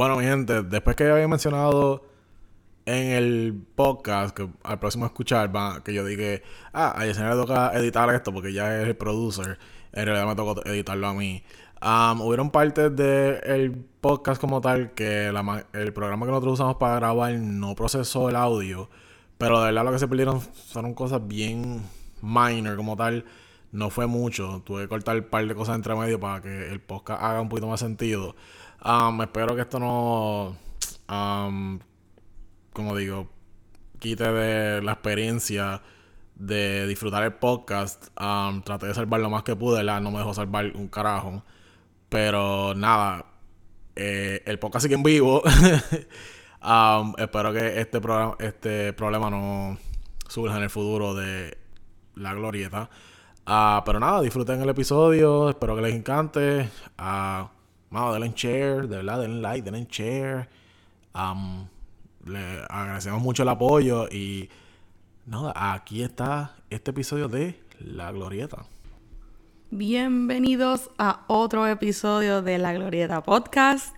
Bueno, mi gente, después que había mencionado en el podcast, que al próximo escuchar, va, que yo dije, ah, a Yesenia le toca editar esto porque ya es el producer, en realidad me tocó editarlo a mí. Um, hubieron partes del podcast como tal que el programa que nosotros usamos para grabar no procesó el audio, pero de verdad lo que se perdieron fueron cosas bien minor como tal. No fue mucho. Tuve que cortar un par de cosas entre medio para que el podcast haga un poquito más sentido. Um, espero que esto no, um, como digo, quite de la experiencia de disfrutar el podcast. Um, traté de salvar lo más que pude, la no me dejó salvar un carajo. Pero nada, eh, el podcast sigue en vivo. espero que este, este problema no surja en el futuro de la glorieta. Ah, pero nada, disfruten el episodio. Espero que les encante. Uh, denle en share, de verdad, denle like, denle en share. le agradecemos mucho el apoyo y nada, aquí está este episodio de La Glorieta. Bienvenidos a otro episodio de La Glorieta Podcast.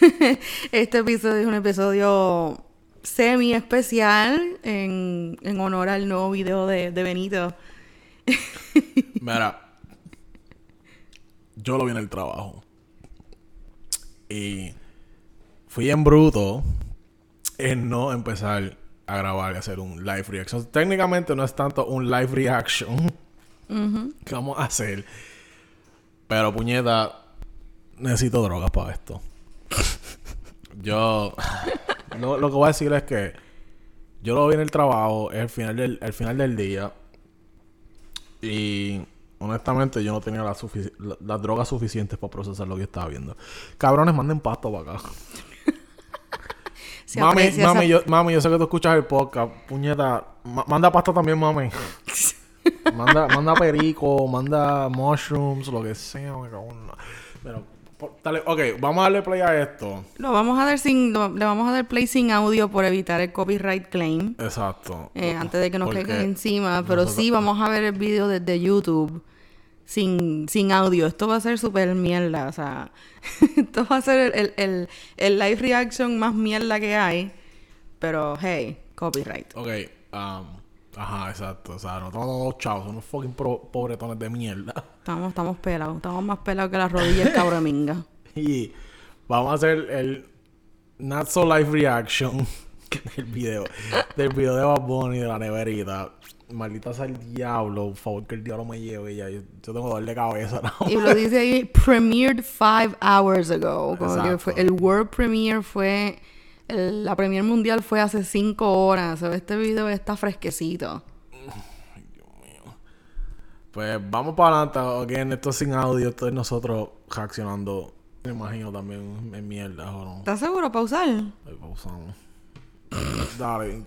este episodio es un episodio semi especial en, honor al nuevo video de, de Benito. Mira, yo lo vi en el trabajo. Y fui en bruto en no empezar a grabar y hacer un live reaction. Técnicamente no es tanto un live reaction que vamos a hacer. Pero puñeta, necesito drogas para esto. yo lo, lo, que voy a decir es que yo lo vi en el trabajo, es el final del, el final del día. Y honestamente yo no tenía las la, drogas suficientes para procesar lo que estaba viendo. Cabrones, manden pasto para acá. mami, mami, yo, mami, yo sé que tú escuchas el podcast. Puñeta, manda pasta también, mami. manda, manda perico, manda mushrooms, lo que sea. Me cago en... Pero Dale, ok, vamos a darle play a esto. Lo vamos a dar sin, le vamos a dar play sin audio por evitar el copyright claim. Exacto. Eh, antes de que nos caigan encima. Pero sí, vamos a ver el video desde YouTube sin, sin audio. Esto va a ser súper mierda. O sea, esto va a ser el, el, el, live reaction más mierda que hay. Pero hey, copyright. Ok, um, Ajá, exacto. O sea, no estamos dos chavos, somos fucking pobretones de mierda. Estamos, estamos pelados. Estamos más pelados que las rodillas del minga. y vamos a hacer el Not So Live Reaction del video. del video de Bad Bunny de la neverita. Maldita sea el diablo. Por favor, que el diablo me lleve ya. Yo, tengo dolor de cabeza. Y lo dice ahí, premiered five hours ago. Como fue, el world premiere fue la Premier Mundial fue hace cinco horas. Este video está fresquecito. Ay, Dios mío. Pues vamos para adelante. en esto sin audio. Esto es nosotros reaccionando. Me imagino también en mierda. ¿o no? ¿Estás seguro? ¿Pausar? Pausamos. Dale.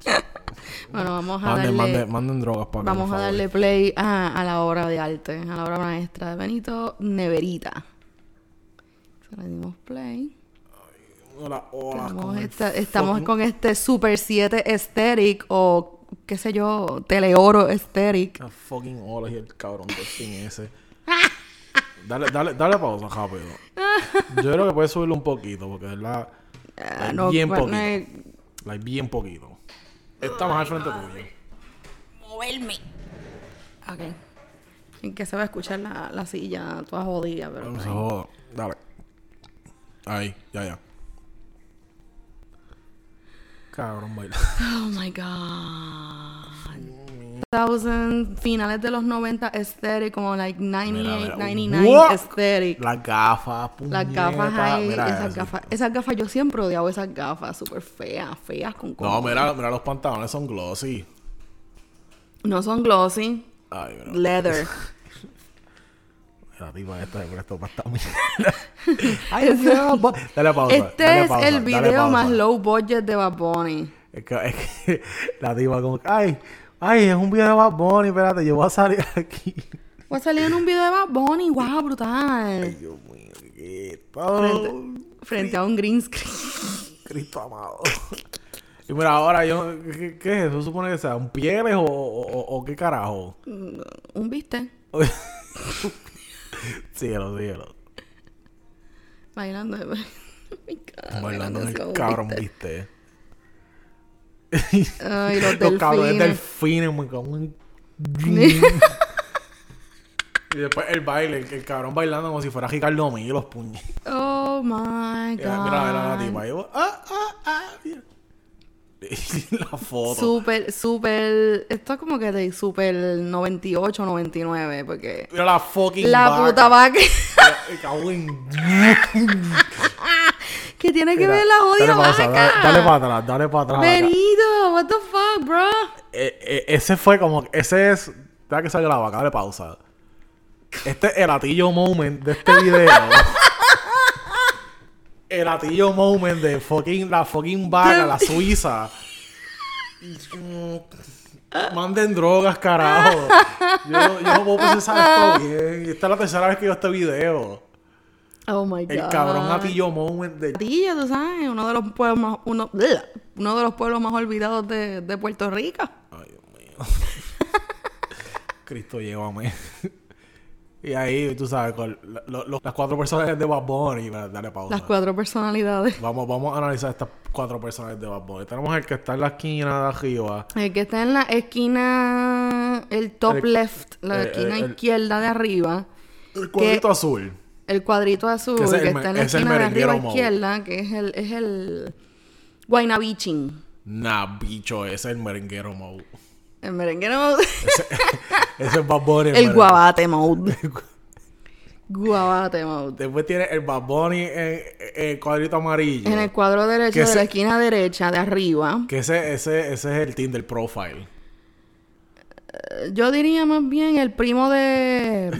Bueno, vamos a darle... Manden, drogas para Vamos a darle play a, a, la obra de arte. A la obra maestra de Benito Neverita. le dimos play. Hola, hola. Estamos, con, este Super 7 Aesthetic o qué sé yo, Teleoro Aesthetic. La fucking hola y el cabrón de fin ese. dale, dale, dale pausa rápido. Yo creo que puedes subirlo un poquito porque es la. Uh, bien pues, poquito. No bien poquito. Estamos al frente tuyo. Moverme. Ok. En que se va a escuchar la, la silla toda jodida, pero. No se joda. Dale. Ahí, ya, ya. Cabrón, baila. Oh my god. Thousand, finales de los 90 aesthetic, como like 98, 99 aesthetic. Las gafas, Las gafas ahí, esas gafas. Esas gafas, yo siempre odiaba esas gafas, súper feas, feas con No, mira, mira, los pantalones son glossy. No son glossy. Ay, mira. Leather. La tipa esta de presto para esta Ay, dale pausa. Este es el video más low budget de Bad Bunny. Es que, es que la tipa como, ay, ay, es un video de Bad Bunny, espérate, yo voy a salir aquí. Voy a salir en un video de Bad Bunny, wow, brutal. Ay, Dios mío, qué frente, frente a un green screen. Cristo amado. Y mira, ahora yo, ¿qué, qué es eso? ¿Supone que sea un pieles o, o, o, qué carajo? Mm, un viste. síguelo, síguelo. Bailando. Bailando en el cabrón, viste. Ay, los, Los cabrones delfines. delfines, me cago en- Y después el baile, el, el cabrón bailando como si fuera Ricardo Mí los puños. Oh my Mira, mira, mira la god. tipa. Ah, ah, ah. la foto. Súper, súper. Esto es como que de súper 98, 99, porque. Mira la fucking La vaca. puta vaca. Me cago en- que tiene que Mira, ver la pausa, vaca. dale, dale para atrás, dale para atrás. Benito, what the fuck, bro. Eh, eh, ese fue como, ese es, deja que salga la vaca, dale pausa. Este es el atillo moment de este video. El atillo moment de fucking, la fucking vaca, la suiza. Manden drogas, carajo. Yo, yo no puedo procesar esto bien. Y esta es la tercera vez que veo este video. Oh my god. El cabrón atillo moment de... Atillo, tú sabes, uno de los pueblos más, uno, uno de los pueblos más olvidados de, de Puerto Rico. Ay, Dios mío. Cristo, llévame. Y ahí, tú sabes, con la- lo- lo- las cuatro personas de Bad Bunny, va, dale pausa. Las cuatro personalidades. Vamos, vamos a analizar estas cuatro personas de Bad Bunny. Tenemos el que está en la esquina de arriba. El que está en la esquina, el top El- left, la el- esquina el- el- izquierda de arriba. El cuadrito azul. El cuadrito azul Que que, es está en la es esquina de arriba mode. izquierda, que es el, es el Guaynabichin. Nah, bicho, ese es el merenguero mode. El merenguero mode. Ese es Bad Bunny. el merengue. guabate mode. guabate mode. Después tiene el Bad Bunny en, el cuadrito amarillo. En el cuadro derecho de ese- la esquina derecha de arriba. Que ese, ese, ese es el Tinder profile. eh, Yo diría más bien el primo de...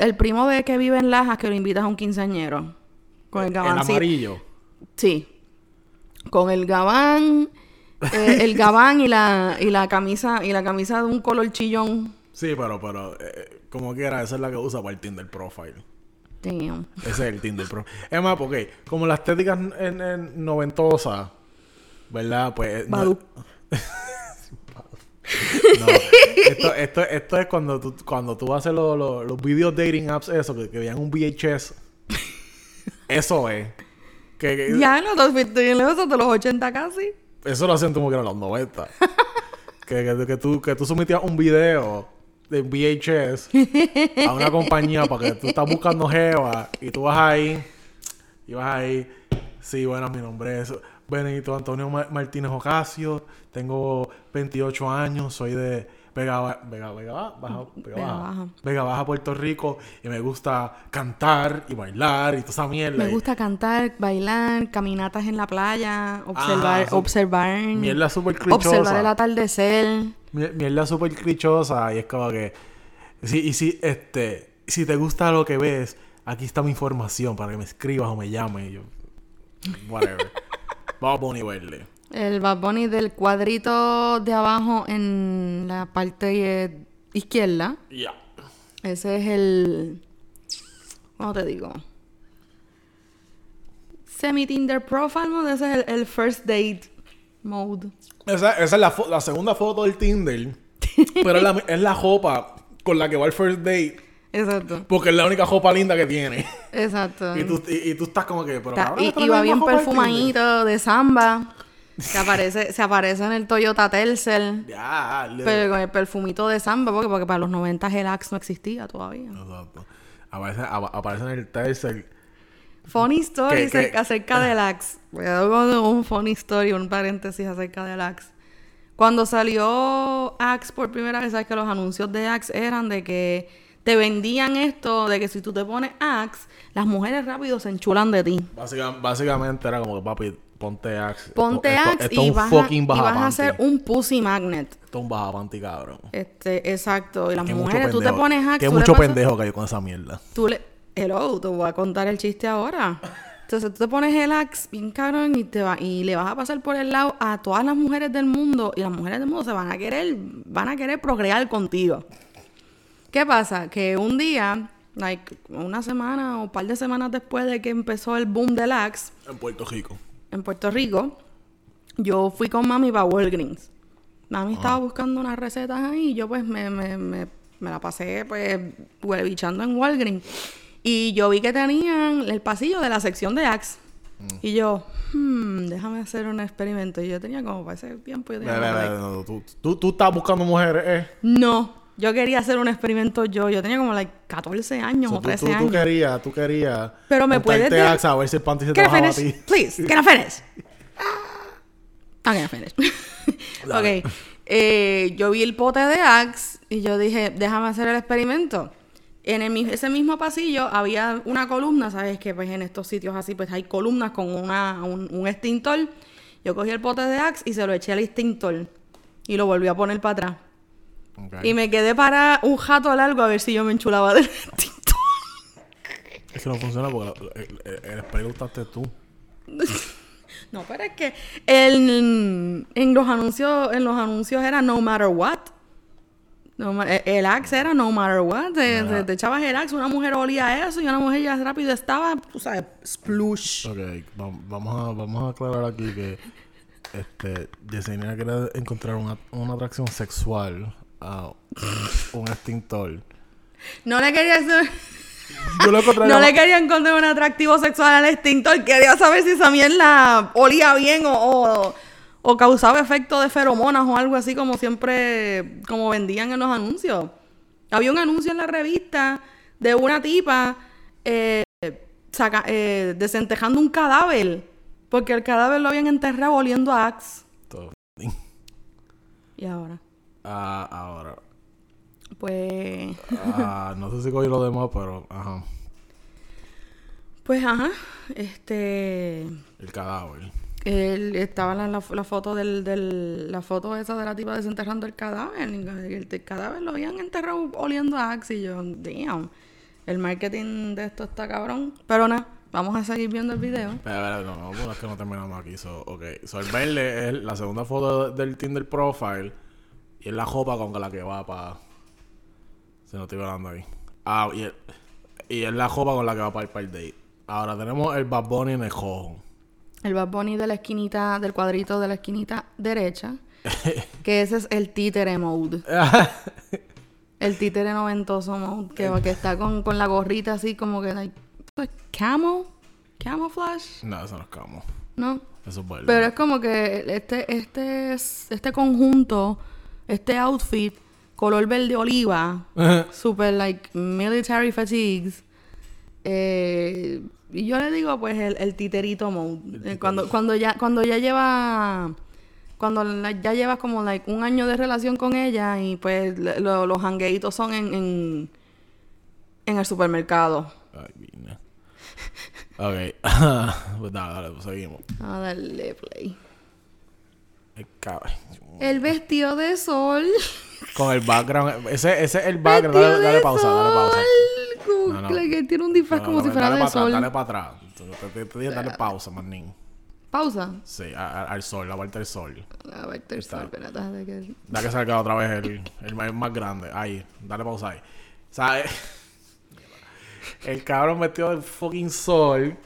el primo de que vive en Lajas que lo invitas a un quinceañero. Con el El gabancito. amarillo. Sí. Con el gabán, eh, el gabán y la, y la camisa, y la camisa de un color chillón. Sí, pero, pero, eh, como quiera, esa es la que usa para el Tinder profile. Damn. Ese es el Tinder Pro. Es más, porque como la estética en, en noventosa, ¿verdad? Pues. No, Badu. no. Esto, esto, esto es cuando tú, cuando tú haces los, los, los video dating apps, eso, que, que vean un VHS. Eso es. Que, que- Ya, no, te bien lejos de los 80 casi. Eso lo hacían como que eran los 90. que, que, que tú, que tú sometías un video de VHS a una compañía para que tú estás buscando Jeva y tú vas ahí y vas ahí. Sí, bueno, mi nombre es Benito Antonio Ma- Martínez Ocasio. Tengo 28 años, soy de Vega, Vega, Vega, Ba- Baja, Vega, Vega Baja, Baja. Vega Baja, Puerto Rico. Y me gusta cantar y bailar y toda esa mierda. Me Y- gusta cantar, bailar, caminatas en la playa, observar, Ajá, su- observar, Mierda súper clichosa. observar el atardecer. Mi- Mierda súper clichosa y es como que... Sí, y si, este... Si te gusta lo que ves, aquí está mi información para que me escribas o me llames. Y yo... Whatever. Vamos a poner verle. El Bad Bunny del cuadrito de abajo en la parte eh, izquierda. Ya. Ese es el. ¿Cómo te digo? Semi-Tinder profile mode. Ese es el, el first date mode. Esa, esa es la, la segunda foto del Tinder. pero es la, es la jopa con la que va el first date. Exacto. Porque es la única jopa linda que tiene. Exacto. y, tú, y, y tú estás como que... Pero, Está- y, va bien perfumadito de samba. Que aparece, se aparece en el Toyota Tercel. Ya, Pero con el perfumito de samba, porque, porque para los 90 el Axe no existía todavía. Exacto. Aparece, apa- aparece en el tercer... Funny story ¿Qué- qué? acerca, del Axe. Dar como un funny story, un paréntesis acerca del Axe. Cuando salió Axe por primera vez, sabes que los anuncios de Axe eran de que te vendían esto, de que si tú te pones Axe, las mujeres rápido se enchulan de ti. Básica- básicamente era como que, papi, ponte Axe. Ponte Esto- Axe esto y, vas, a, y vas a hacer un pussy magnet. Esto es un bajapanty, cabrón. Este, exacto. Y las Que mujeres, tú te pones Axe, Que mucho pasas- pendejo que con esa mierda. Tú le... Hello, te voy a contar el chiste ahora. Entonces tú te pones el axe bien cabrón y, te va, y le vas a pasar por el lado a todas las mujeres del mundo y las mujeres del mundo se van a querer, van a querer procrear contigo. ¿Qué pasa? Que un día, like, una semana o un par de semanas después de que empezó el boom del axe En Puerto Rico. En Puerto Rico, yo fui con mami para Walgreens. Mami estaba buscando unas recetas ahí y yo pues me, me, me, me la pasé pues huelebichando en Walgreens. Y yo vi que tenían el pasillo de la sección de Axe. Y yo, hmm, déjame hacer un experimento. Y yo tenía como para ese tiempo. Yo tenía no, tú, tú, tú estás buscando mujeres, ¿eh? No, yo quería hacer un experimento yo. Yo tenía como like 14 años So, o tú, 13 tú, tú años. querías, tú querías. Pero me puedes de- Axe a ver si el panty se te bajaba a ti. Please, can I finish? I'm gonna finish. Ok. Eh, yo vi el pote de Axe y yo dije, déjame hacer el experimento. En el ese mismo pasillo había una columna, ¿sabes? Que pues en estos sitios así pues hay columnas con una, un, un extintor. Yo cogí el pote de Axe y se lo eché al extintor. Y lo volví a poner para atrás. Y me quedé para un jato largo a ver si yo me enchulaba del extintor. Es que no funciona porque el, el, el lo usaste tú. No, pero es que el- en los anuncios, en los anuncios era no matter what. No ma- el- axe era no matter what. Te, Mira. te- te echabas el axe, una mujer olía eso y una mujer ya rápido estaba, tú sabes, splush. Ok, va- vamos a, vamos a aclarar aquí que este, Yesenia encontrar una, una atracción sexual a un, extintor. No le quería hacer- Yo lo encontré no le quería encontrar un atractivo sexual al extintor. Quería saber si esa mierda olía bien o, o, o causaba efecto de feromonas o algo así como siempre, como vendían en los anuncios. Había un anuncio en la revista de una tipa eh, saca- eh, desentejando un cadáver. Porque el cadáver lo habían enterrado oliendo a Axe. Todo. Y ahora, Ah, ahora. pues... Ah, no sé si cogí lo demás, pero ajá. Pues ajá, este... El cadáver. Él estaba la, la, la foto del, del la foto esa de la tipa desenterrando el cadáver. y El, el cadáver lo habían enterrado oliendo a Axe y yo, damn. El marketing de esto está cabrón. Pero nada, vamos a seguir viendo el video. Espera, no, no, es que no terminamos aquí. So, ok, so el verde es la segunda foto del Tinder profile y es la jopa con la que va para. Se no estoy hablando ahí. Ah, y, el- y es la jopa con la que va para el date. Ahora tenemos el Bad Bunny en el jojo. El Bad Bunny de la esquinita, del cuadrito de la esquinita derecha. que ese es el títere mode. El títere noventoso mode. Que, que está con, con la gorrita así como que, like, camo, camouflage, no, eso no es como. ¿no? Eso es verde. Pero es como que este, este, es- este conjunto, este outfit, color verde oliva, super like military fatigues. eh, y yo le digo pues el, el titerito mode. Eh, cuando, cuando ya, cuando ya lleva, cuando la- ya llevas como like un año de relación con ella y pues lo- los hangueitos son en, en, en el supermercado. Ay, vine. Ok, pues dale, dale, pues seguimos. A darle play. El cabrón. El vestido de sol. Con el background. Ese, ese es el background. Dale, de pausa, dale pausa. No, no. que- tiene un disfraz No, como si fuera dale de para sol. Dale para atrás. Te, te- dale pausa, manín. Pausa. Sí, a- a- al sol, la vuelta del sol. A ver, el sol, espérate, déjame que- Da que salga otra vez el, el, más- grande. Ahí, dale pausa ahí. ¿Sabes? El cabrón vestido del fucking sol.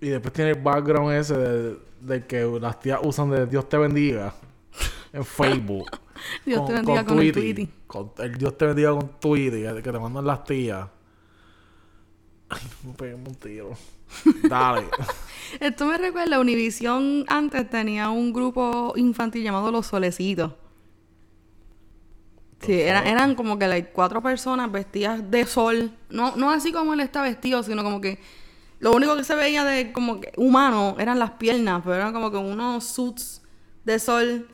Y después tiene el background ese de, de que las tías usan de Dios te bendiga. En Facebook. Dios te bendiga con el Tweety. Con el Dios te bendiga con Tweety. Que te mandan las tías. Ay, me pegué un tiro. Dale. Esto me recuerda, Univision antes tenía un grupo infantil llamado Los Solecitos. Sí, era- eran como que like, cuatro personas vestidas de sol. No, no así como él está vestido, sino como que lo único que se veía de como que humano eran las piernas, pero eran como que unos suits de sol.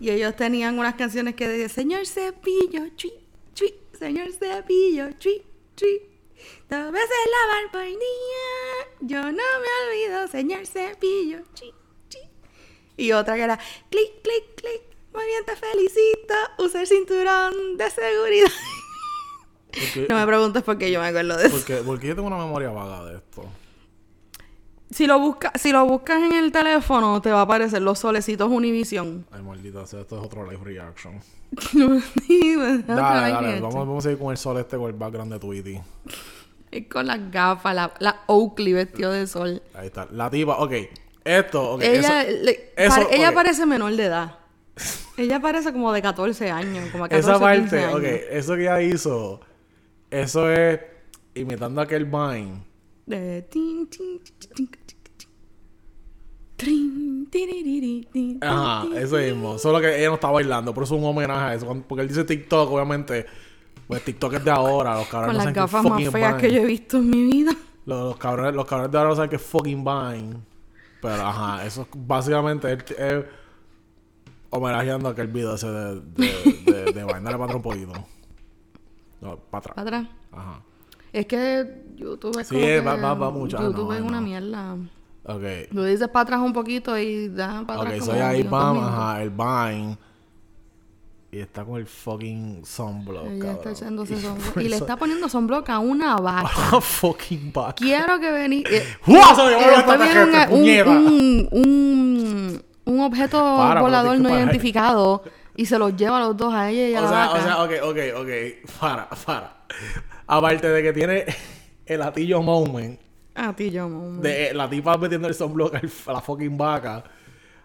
Y ellos tenían unas canciones que decían, Señor Cepillo, chui, chui, Señor Cepillo, chui, chui. Dos veces lavar por día, yo no me olvido, Señor Cepillo, chui, chui. Y otra que era, clic, clic, clic, muy bien te felicito, usa el cinturón de seguridad. Porque, no me preguntes por qué yo me acuerdo de eso. porque, porque yo tengo una memoria vaga de esto. Si lo, busca, si lo buscas en el teléfono, te va a aparecer los solecitos Univision. Ay, maldita sea, esto es otro live reaction. Dale, dale, vamos, vamos a seguir con el sol este con el background de Tweety. Es con las gafas, la, la Oakley vestido de sol. Ahí está. La tipa, ok. Esto, ok. ella eso- le- eso, pare- ella ok. parece menor de edad. ella parece como de 14 años. Como 14, esa 15 parte, años. ok. Eso que ella hizo, eso es imitando a aquel Vine. De tin, tin, tin. Ajá, eso mismo. Solo que ella no está bailando, por eso es un homenaje a eso. Cuando- Porque él dice TikTok, obviamente. Pues TikTok es de ahora, los cabrones Con no las qué gafas más feas Vine. que yo he visto en mi vida. Los, los cabrones, los cabrones de ahora no saben que es fucking Vine. Pero ajá, eso es básicamente es, es homenajeando aquel video ese de, de, de, de Vine. Dale para atrás un poquito. No, para atrás. Para atrás. Ajá. Es que YouTube es Sí, como que- va- va- va mucho. Ah, YouTube no, es no. una mierda. Ok. Lo dices para atrás un poquito y da para Ok, atrás soy como ahí, minutos. ajá, el Vine. Y está con el fucking sunblock. Ella está echándose Y sunblock. Y le está poniendo sunblock a una vaca. fucking vaca. Quiero que venís. Eh, eh, un, un, un, un objeto Para, volador no identificado y se los lleva a los dos, a ella y a O la sea, vaca. o sea, ok, ok, ok. Para, para. Aparte de que tiene el latillo moment a ti, yo, mamá. de eh, la tipa metiendo el sunblock a la fucking vaca.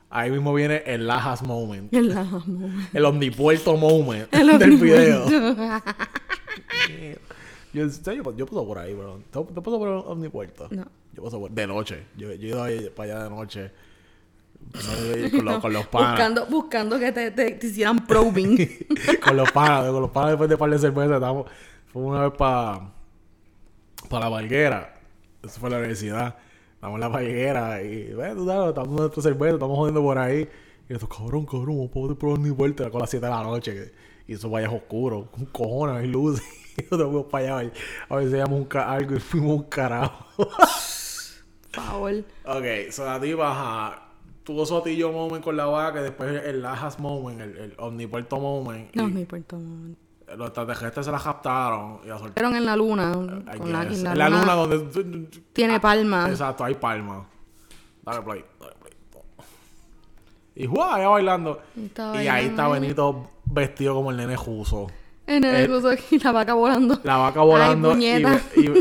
Ahí mismo viene el Lajas moment. El amo. El omnipuerto moment El del video. Yo, yo, yo paso por ahí, bro. ¿Te, te paso por omnipuerto? No. Yo paso por... De noche. Yo, yo he ido ahí para allá de noche. No, con, los, con los panas. buscando, buscando que te, te, te hicieran probing. con los panas, con los panas después de par de cervezas, estábamos, una vez para para la Valguera. Eso fue la universidad. Estamos en la Valguera y, bueno, tú sabes, estamos en nuestra cerveza, estamos jodiendo por ahí. Y eso, cabrón, cabrón, no puedo probar ni vuelta. Era con las 7 de la noche. que- y eso vaya oscuro, con cojones, hay luz. Y nosotros fuimos para allá a si veíamos un algo y fuimos un carajo. Favor. ok, so la tipa, ajá, tuvo su atillo moment con la vaca, después el Lajas moment, el, el omnipuerto moment. No y- un momento. Los extraterrestres se la captaron y la soltaron. En la luna. Con la, en la luna, luna donde... tiene palma. Exacto, hay palma. Dale play, dale play. Y ¡guau! Ella bailando. Y está Y ahí está. Benito vestido como el nene Juso. El Eh, gozo aquí, la vaca volando. La vaca volando y, y,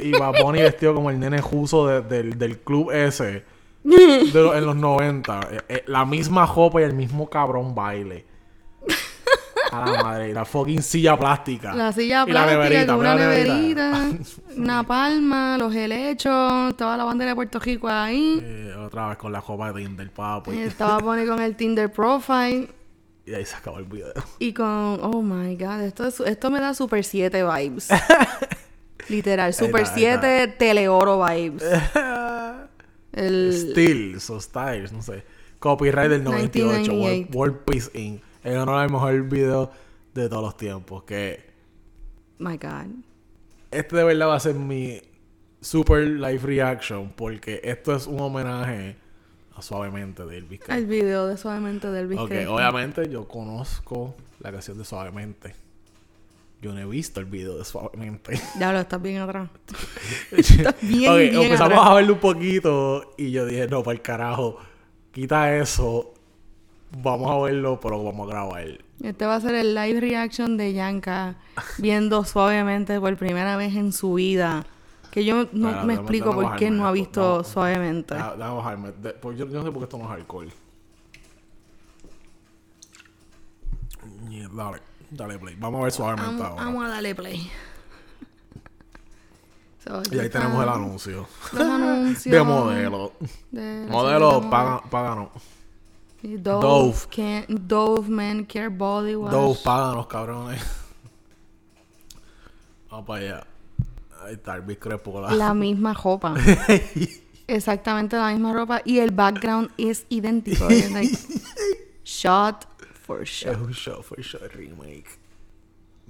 y Bad Bunny vestido como el nene Juso de- del, del club ese. de en los 90. Eh, eh, la misma jopa y el mismo cabrón baile. A la madre. La fucking silla plástica. La silla Y la plástica neverita, con una la neverita, una palma, los helechos, estaba la bandera de Puerto Rico ahí. Eh, otra vez con la copa de Tinder, papo. Y, Estaba pone con el Tinder profile y ahí se acabó el video. y con oh my god, esto es- esto me da Super 7 vibes. Literal, Super está, ahí está. 7 Teleoro vibes. El Still, so styles, no sé. Copyright del 98, World, 1998. World Peace Inc. Él ganó el mejor video de todos los tiempos. Que my god. este de verdad va a ser mi super live reaction. Porque esto es un homenaje a Suavemente de Elvis Crespo. El video de suavemente del Elvis Ok, Crespo. obviamente yo conozco la canción de Suavemente. Yo no he visto el video de Suavemente. Ya lo estás bien atrás. Estás bien, ok, bien empezamos atrás. a verlo un poquito y yo dije, no, para el carajo, quita eso, vamos a verlo, pero vamos a grabar. Este va a ser el live reaction de Yanka viendo suavemente por primera vez en su vida. Que yo no me explico por qué no ha visto No. suavemente. Déjame bajarme. de- pues yo, yo no sé por qué esto no es alcohol. Dale, dale play. Vamos a ver suavemente Vamos, ahora. vamos a darle play. So, Y ahí tenemos el anuncio. Los anuncios De modelo. de- Modelo páganos. Dove, Dove. Can- Dove Men Care Body Wash. Dos páganos, cabrones. Vamos para allá. Ahí está el con la... Misma ropa. Exactamente la misma ropa. Y el background es idéntico. Es like, shot for Es shot. un show for show remake.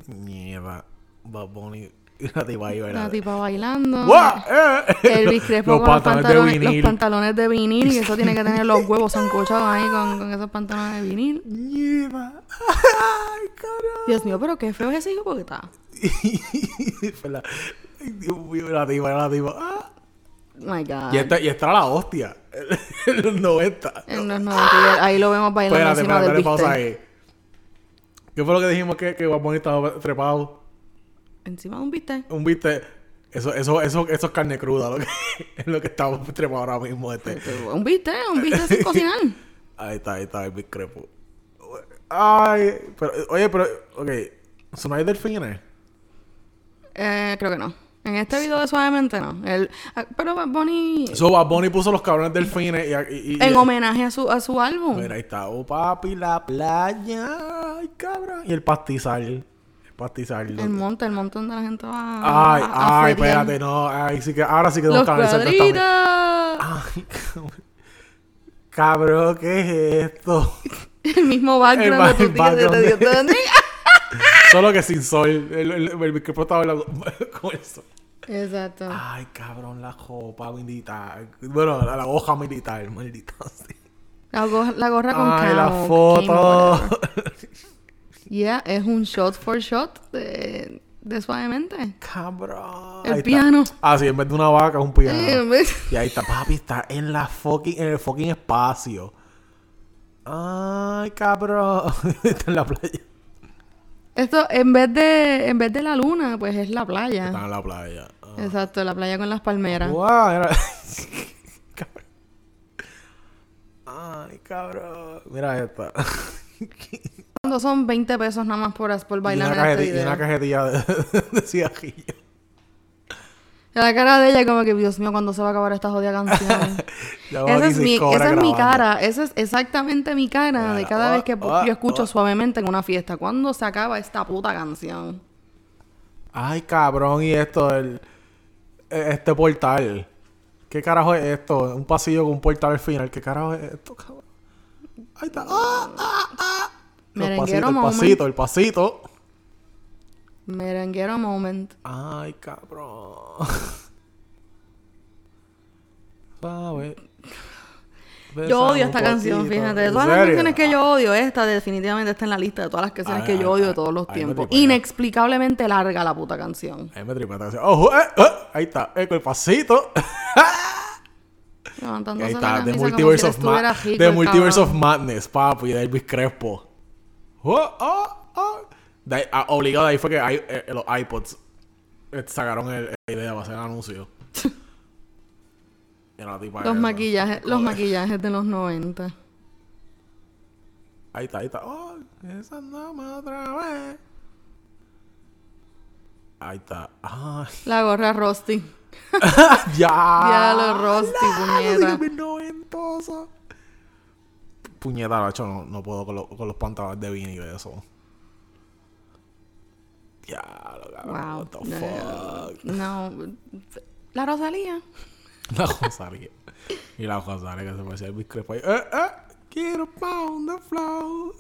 Mierda. Bad Bunny. La tipa ahí, La ¿verdad? tipa bailando. ¡Eh! Elvis Crespo Los con los pantalones de los vinil. pantalones de vinil. Y eso tiene que tener los huevos sancochados ahí con, con esos pantalones de vinil. Ay, carajo. Dios mío, pero qué feo es ese hijo porque está. La- Ay, Dios mío, la tipa, la tipa. Ah. My God. Y esta, y esta era la hostia. En los 90. En los 90, y ahí lo vemos bailando Espérate, espérate, pausa ahí. ¿Qué fue lo que dijimos que, que Bad Bunny estaba trepado? Encima de un bistec. Un viste. Eso, eso, eso, eso es carne cruda, lo que, es lo que estamos trepado ahora mismo. Este. Un bistec, un bistec sin cocinar. Ahí está, ahí está el Big Crepo. Ay, pero, oye, pero, ok. ¿Eso no hay delfines? Eh, creo que no. En este video de Suavemente no. El, ah, pero Bad Bunny... So, Bad Bunny puso los cabrones delfines y... y, y- En homenaje a su, a su álbum. Mira, ahí está. Oh, papi, la playa. Ay, cabrón. Y el pastizal. El monte, el monte donde la gente va Ay, a- a ay, feriar. espérate, no. Ay, sí que, ahora sí que tengo que. Ay, cabrón. ¿qué es esto? El mismo background El de tu de- de- de- de- Solo que sin sol. El, el, el micrófono estaba hablando con el sol. Exacto. Ay, cabrón, la copa militar. Bueno, la, la hoja militar, maldita. sí. La, gorra, la gorra con Ay, la camo, foto. Yeah, es un shot for shot de, de suavemente. Cabrón. El Ahí está. piano. Ah, sí, en vez de una vaca es un piano. Eh, en vez- Y ahí está, papi, está en la fucking, en el fucking espacio. Ay, cabrón. está en la playa. Esto, en vez de, en vez de la luna, pues es la playa. Está en la playa. Ah. Exacto, la playa con las palmeras. Era- Cabrón. Ay, cabrón. Mira esta. Cuando son 20 pesos nada más por, por y, bailar una en este y video. una cajetilla de, de. La cara de ella como que, Dios mío, ¿cuándo se va a acabar esta jodida canción? Esa es, mi, esa es mi cara. Esa es exactamente mi cara de cada ah, vez que ah, yo escucho ah. suavemente en una fiesta. ¿Cuándo se acaba esta puta canción? Ay, cabrón, y esto, el, eh, este portal. ¿Qué carajo es esto? Un pasillo con un portal al final. ¿Qué carajo es esto, cabrón? Ahí está. ¡Ah, ah, ah! Merenguero el moment. pasito, el pasito. Merenguero moment. Ay, cabrón. Yo odio esta canción, fíjate. De ¿En todas las canciones que yo odio, esta definitivamente está en la lista de todas las canciones Ay, que ay, yo odio de todos los ay, tiempos. Inexplicablemente larga la puta canción. Ahí me tripea esta canción. ¡Ojo! eh, eh! Ahí está, eh, el pasito. Levantándose ahí está, The Multiverse si of rico The el Multiverse of. Madness, papi, de Elvis Crespo. Oh, oh, oh. De ahí- ah, obligado, ahí fue que hay- eh, los iPods eh, sacaron el, la idea para hacer el anuncio. Los maquillajes, los maquillajes de los 90. Ahí está, ahí está. Oh, esa andamos otra vez. Ahí está. Ay, La gorra Rusty. ya. Diablo, Rusty, Claro, puñeta. Puñeta, Nacho, no, no puedo con, lo- con los pantalones de Vini de eso. Diablo, cabrón. Wow. What the fuck. No. La Rosalía. La Rosario. Y la Rosario que se parecía a Elvis Crespo. Eh, eh, quiero pound the flow.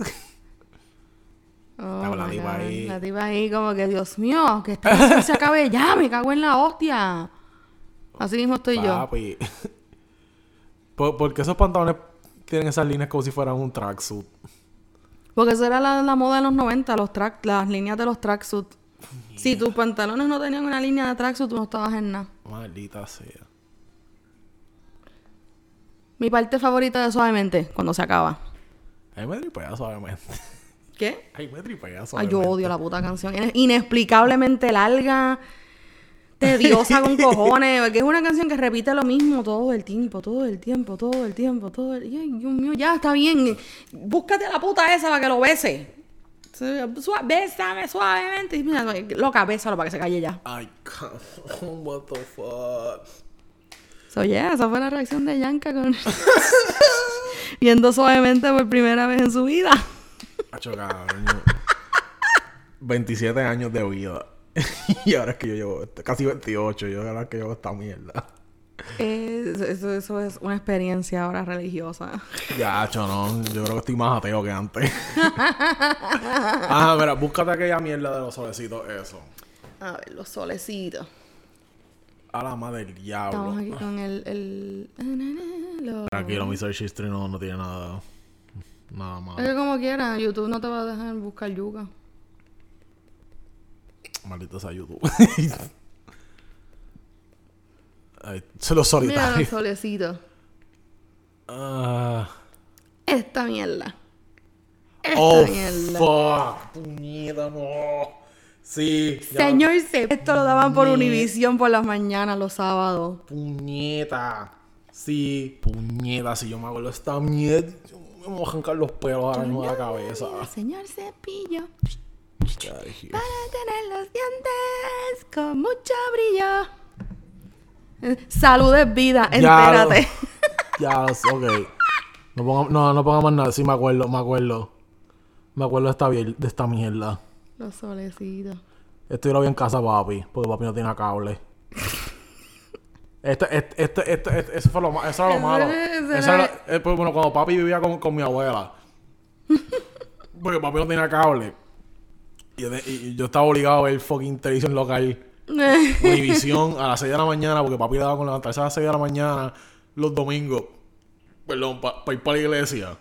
Oh, la God. ahí. La tipa ahí como que, Dios mío, que esta canción se acabe ya, me cago en la hostia. Así mismo estoy yo. Papi. ¿Por, porque esos pantalones tienen esas líneas como si fueran un tracksuit? Porque esa era la, la moda de los 90, los track, las líneas de los tracksuit. Si tus pantalones no tenían una línea de tracksuit, tú no estabas en nada. Maldita sea. Mi parte favorita de Suavemente, cuando se acaba. Ahí me tripea suavemente. ¿Qué? Ahí me tripea Ay, suavemente. yo odio la puta canción. Es inexplicablemente larga, tediosa con cojones. Porque es una canción que repite lo mismo todo el tiempo, todo el tiempo, todo el tiempo, todo el... Ay, Dios mío, ya está bien. Búscate a la puta esa para que lo bese. Sua- Bésame suavemente. Y mira, loca, bésalo para que se calle ya. Ay, cabrón, what the fuck. So, yeah, esa fue la reacción de Yanka con... Viendo suavemente por primera vez en su vida. Hacho, cabrón. yo- 27 años de vida. y ahora es que yo llevo casi 28. Yo ahora es que llevo esta mierda. Eso, eso es una experiencia ahora religiosa. Ya, hacho, no. Yo creo que estoy más ateo que antes. ah, mira, búscate aquella mierda de los solecitos, eso. A ver, los solecitos. A la madre del diablo. Estamos aquí con el... el... lo- Tranquilo, mi search history no, no tiene nada. Nada malo. Es que como quiera, YouTube no te va a dejar buscar yuca. Maldito sea YouTube. Ay, se los Mira solecitos. Ah. Esta mierda. Esta oh, mierda. fuck. Puñeta, no. Sí. ya- Señor C. Esto lo daban por Univision por las mañanas, los sábados. Puñeta. Sí. Puñeta, si yo me acuerdo esta mierda. yo Me voy a arrancar los pelos ahora mismo de la cabeza. Señor Cepillo. Para tener los dientes con mucho brillo. Eh, Salud es vida, Ya, entérate. Ya, ok. No, ponga- no, no pongamos nada. Sí, me acuerdo, me acuerdo. Me acuerdo de esta, de esta mierda. Los solecitos. Esto yo lo vi en casa papi, porque papi no tiene cable. Este, este, este, este, este- eso fue lo, ma- eso era lo malo. Eso era- eh, pues, bueno, cuando papi vivía con, con mi abuela. porque papi no tenía cable. Y, yo te- y yo estaba obligado a ver fucking televisión local. Univisión a las 6 de la mañana, porque papi le daba con levantarse a las 6 de la mañana los domingos. Perdón, para ir para la iglesia.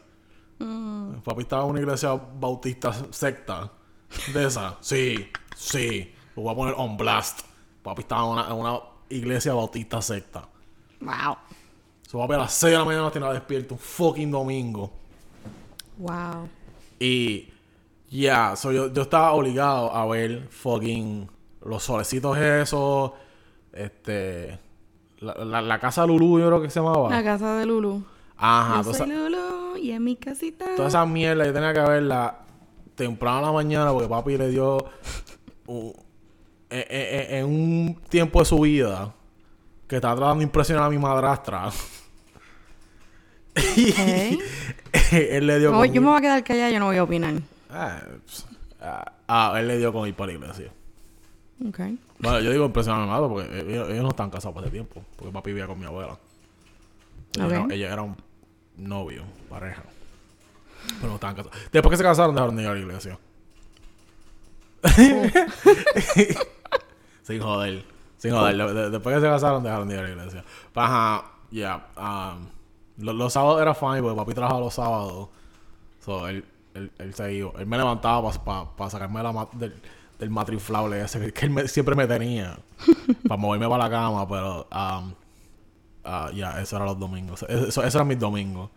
Papi estaba en una iglesia bautista secta. De esa. Sí, sí. Lo voy a poner on blast. Papi estaba en una, en una iglesia bautista secta. wow. So, papi a las 6 de la mañana tenía despierto un fucking domingo. Wow. Y ya, so yo, yo estaba obligado a ver fucking los solecitos esos. Este. La, la, la casa de Lulu, yo creo que se llamaba. La casa de Lulu. Ajá, Yo soy esa, Lulu y en mi casita. toda esa mierda yo tenía que verla temprano en la mañana porque papi le dio un- en, en- en un tiempo de su vida que estaba tratando de impresionar a mi madrastra. Y él le dio No, yo me voy a quedar callada, yo no voy a opinar. Ah, pues, ah, ah, él le dio con ir para la iglesia. Ok. Bueno, yo digo madre porque ellos, ellos no están casados ese tiempo. Porque papi vivía con mi abuela. Ellos, Ok. eran- ellos eran novio, pareja. Pero no estaban casados. Después que se casaron, dejaron de ir a la iglesia. Sin joder. Sin joder. De- de- después que se casaron, dejaron de ir a la iglesia. Pues, ajá, ya. um, lo- los, sábados era fine porque papi trabajaba los sábados. So, él, él, él se iba. Él me levantaba para sacarme de la ma- del, del matriflable ese que, él me- siempre me tenía. para moverme para la cama, pero... um, ah, ya, eso era los domingos. Eso, eso, eso eran mis domingos.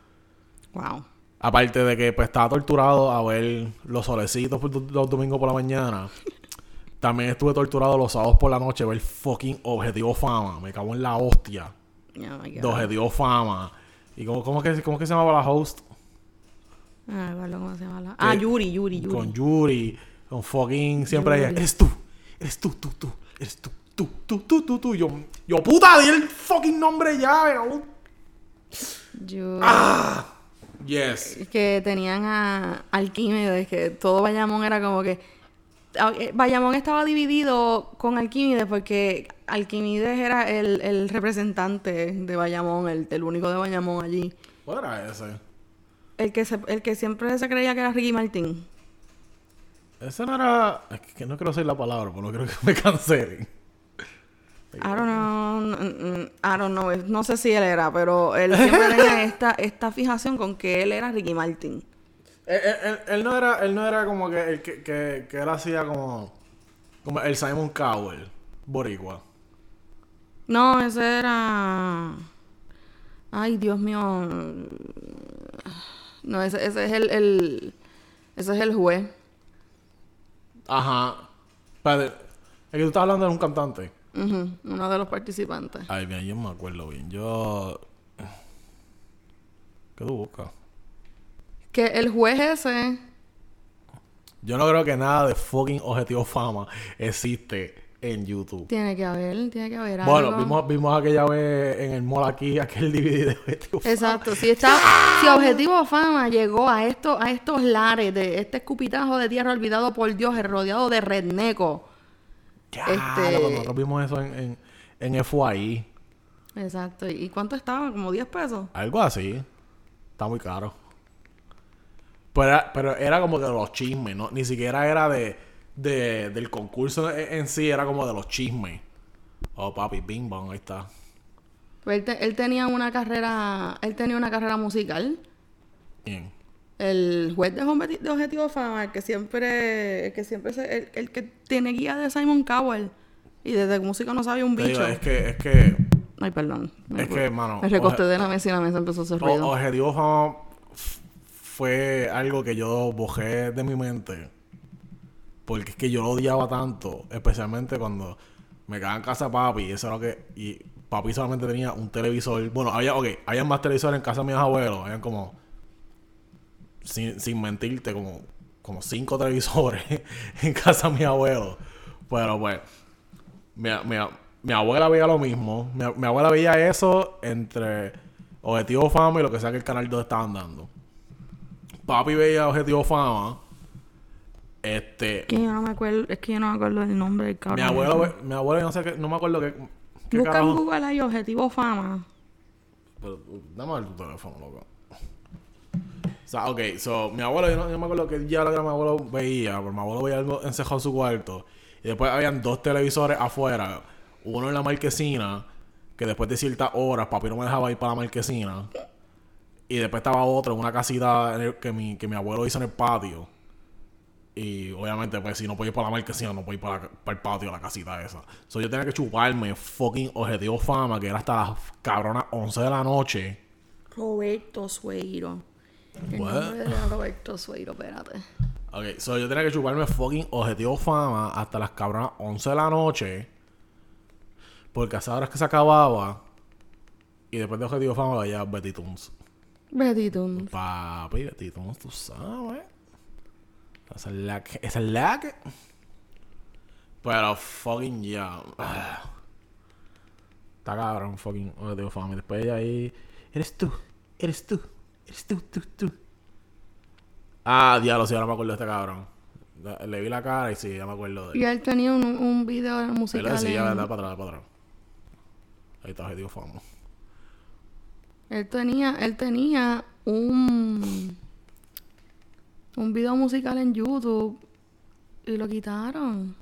Wow. Aparte de que pues estaba torturado a ver los solecitos por los domingos por la mañana. También estuve torturado los sábados por la noche a ver fucking Objetivo Fama. Me cago en la hostia. Oh my De God. Objetivo Fama. ¿Y cómo, cómo, que, cómo que se llamaba la host? Ah, cómo se llama la... Ah, Yuri, Yuri, Yuri. Con Yuri. Con fucking... Siempre. Eres tú. Eres tú, tú, tú. Eres tú, tú, tú, tú, tú, tú. Yo, yo puta, di el fucking nombre ya. weón. Yuri. Ah. Yes. Que tenían a Alquímedes, que todo Bayamón era como que... eh, Bayamón estaba dividido con Alquímedes porque Alquímedes era el, el representante de Bayamón, el, el único de Bayamón allí. ¿Cuál era ese? El que, se- el que siempre se creía que era Ricky Martin. Ese no era... Es que no quiero decir la palabra, porque no quiero que me cancelen. I don't know, I don't know, no sé si él era, pero él siempre tenía esta, esta fijación con que él era Ricky Martin. Él, él- él- él no era, él no era como que, el que, que, que él hacía como, como el Simon Cowell, boricua. No, ese era... Ay, Dios mío. No, ese, ese es el, el... Ese es el juez. Ajá. Espérate, es que tú estás hablando de un cantante. Ujú, uno de los participantes. Ay, bien, yo me acuerdo bien. Yo... ¿Qué tú buscas? Que el juez ese... Yo no creo que nada de fucking Objetivo Fama existe en YouTube. Tiene que haber, tiene que haber Bueno, algo. vimos, vimos aquella vez en el mall aquí, aquel DVD de Objetivo Fama. Exacto, si está, si Objetivo Fama llegó a estos, a estos lares de este escupitajo de tierra olvidado por Dios, rodeado de redneco. Ya, este- nosotros vimos eso en, en, en FYI. Exacto. ¿Y cuánto estaba? ¿Como 10 pesos? Algo así. Está muy caro. Pero era, pero era como de los chismes, ¿no? Ni siquiera era de, de- del concurso en, en sí, era como de los chismes. Oh, papi, bing bong, ahí está. Pues él, te- él tenía una carrera, él tenía una carrera musical. Bien. El juez de, de Objetivo Fama, el que siempre, el que siempre se- el, el que tiene guía de Simon Cowell. Y desde música no sabía un digo, bicho. es que, es que Ay, perdón. Me- Es que, mano, Me recosté de la mesa y la mesa empezó a hacer ruido. Objetivo Fama fue algo que yo bojé de mi mente. Porque es que yo lo odiaba tanto, especialmente cuando me quedaba en casa papi. Eso era lo que. Y papi solamente tenía un televisor. Bueno, había, ok, había más televisores en casa de mis abuelos. Habían como. Sin, sin mentirte, como como cinco televisores en casa de mi abuelo. Pero pues, mi, mi, mi abuela veía lo mismo. Mi, mi, abuela veía eso entre Objetivo Fama y lo que sea que el canal 2 estaban dando. Papi veía Objetivo Fama. Este. Que yo no me acuerdo, es que yo no me acuerdo del nombre del cabrón. Mi abuelo, mi abuelo, no sé qué, no me acuerdo qué. qué Busca en Google ahí Objetivo Fama. Pero, dame ver tu teléfono, loco. O sea, ok, so, mi abuelo, yo no, yo me acuerdo que ya lo que mi abuelo veía, porque mi abuelo veía algo encejado en su cuarto. Y después habían dos televisores afuera. Uno en la marquesina, que después de ciertas horas, papi no me dejaba ir para la marquesina. Y después estaba otro en una casita que, mi, que mi abuelo hizo en el patio. Y obviamente, pues si no puedo ir para la marquesina, no puedo ir para, para el patio, la casita esa. So yo tenía que chuparme fucking objetivo fama, que era hasta las cabronas 11 de la noche. Roberto Sueiro. El nombre de Roberto Sueiro, espérate. Ok, so yo tenía que chuparme fucking objetivo fama hasta las cabronas 11 de la noche. Porque a esas horas que se acababa. Y después de objetivo fama vaya Betty Toons. Betty Toons. Papi, Betty Toons, tú sabes. Es la que. Esa es la que. Pero fucking ya. Está cabrón, fucking objetivo fama. Y después de ahí. Eres tú, eres tú. Eres tú, tú, tú. Ah, diablo, sí, ahora me acuerdo de este cabrón. Le vi la cara y sí, ya me acuerdo de él. Y él tenía un, un video musical. Él decía, en... Para atrás, para atrás. Ahí está, objetivo fama. Él tenía, él tenía un un video musical en YouTube y lo quitaron.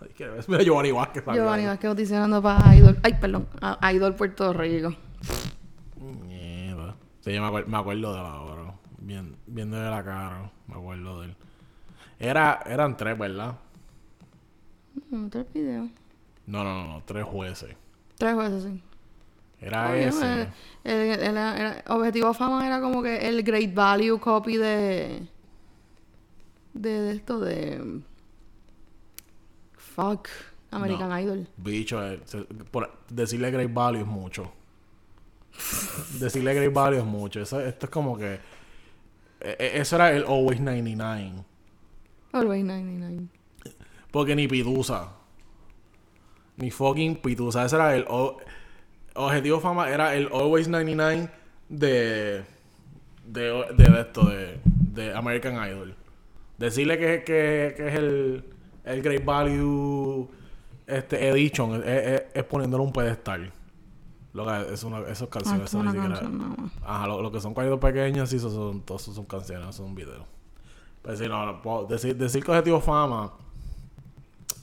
Ay, qué ves, mira Giovanni Vázquez. Giovanni Vázquez audicionando para Idol. Ay, perdón, a Idol Puerto Rico. Mierda. Sí, yo me, acuer me acuerdo de la obra. Bien, viendo de la cara, me acuerdo de él. Era, eran tres, ¿verdad? No, tres videos. No, no, no, no, tres jueces. Tres jueces, sí. Era Oye, ese. El, el, el, el, Objetivo Fama era como que el Great Value copy de. De, de esto de. Fuck. American no, Idol. Bicho, eh, se, por, decirle Great Value es mucho. decirle Great Value es mucho. Eso, esto es como que. Eh, eso era el Always 99. Always 99. Porque ni Pidusa. Ni fucking Pidusa. Ese era el. O, Objetivo Fama era el Always 99 de. De, de, esto, de, de American Idol. Decirle que, que, que es el, el Great Value este Edition es, es, es poniéndole un pedestal. Lo que es una, esas canciones Ah, son ni siquiera. no. Ajá, lo, lo que son cuadritos pequeños, sí, esos son, todos esos son canciones, son videos. Pero sí, no, no puedo decir, decir que Objetivo Fama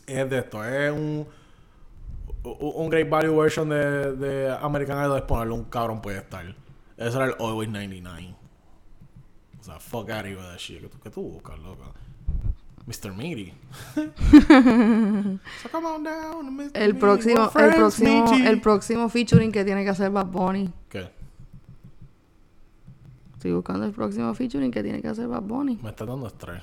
es de esto, es un, un Great Value version de, de American Idol es ponerle un cabrón pedestal. Ese era el Always 99. O sea, fuck out of that shit. ¿Qué tú, qué tú buscas, loca? Mr. Meaty. so come on down, Mr. El próximo, el próximo, Meaty. el próximo featuring que tiene que hacer Bad Bunny. ¿Qué? Estoy buscando el próximo featuring que tiene que hacer Bad Bunny. Me está dando estrés.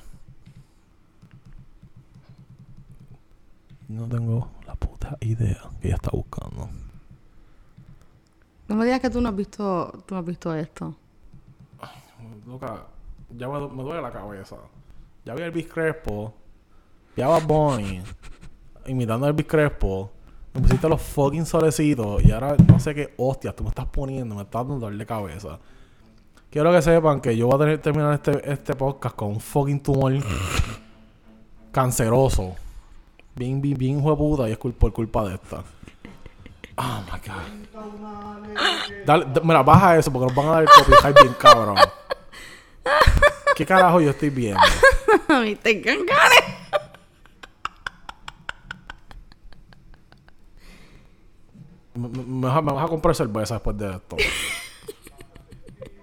No tengo la puta idea que ella está buscando. No me digas que tú no has visto, tú no has visto esto. Loca, ya me, du- me duele la cabeza. Ya vi a Elvis Crespo. Vi a Bad Bunny. Imitando a Elvis Crespo. Me pusiste los fucking solecitos. Y ahora no sé qué hostias tú me estás poniendo. Me estás dando dolor de cabeza. Quiero que sepan que yo voy a tener que terminar este, este podcast con un fucking tumor canceroso. Bien, bien, bien hijo de puta. Y es cul- por culpa de esta. Oh my god. Dale, mira, baja eso porque nos van a dar el copyright bien cabrón. ¿Qué carajo yo estoy viendo? A mí te encanganes. Me, me- me vas a- me vas a comprar cerveza después de esto.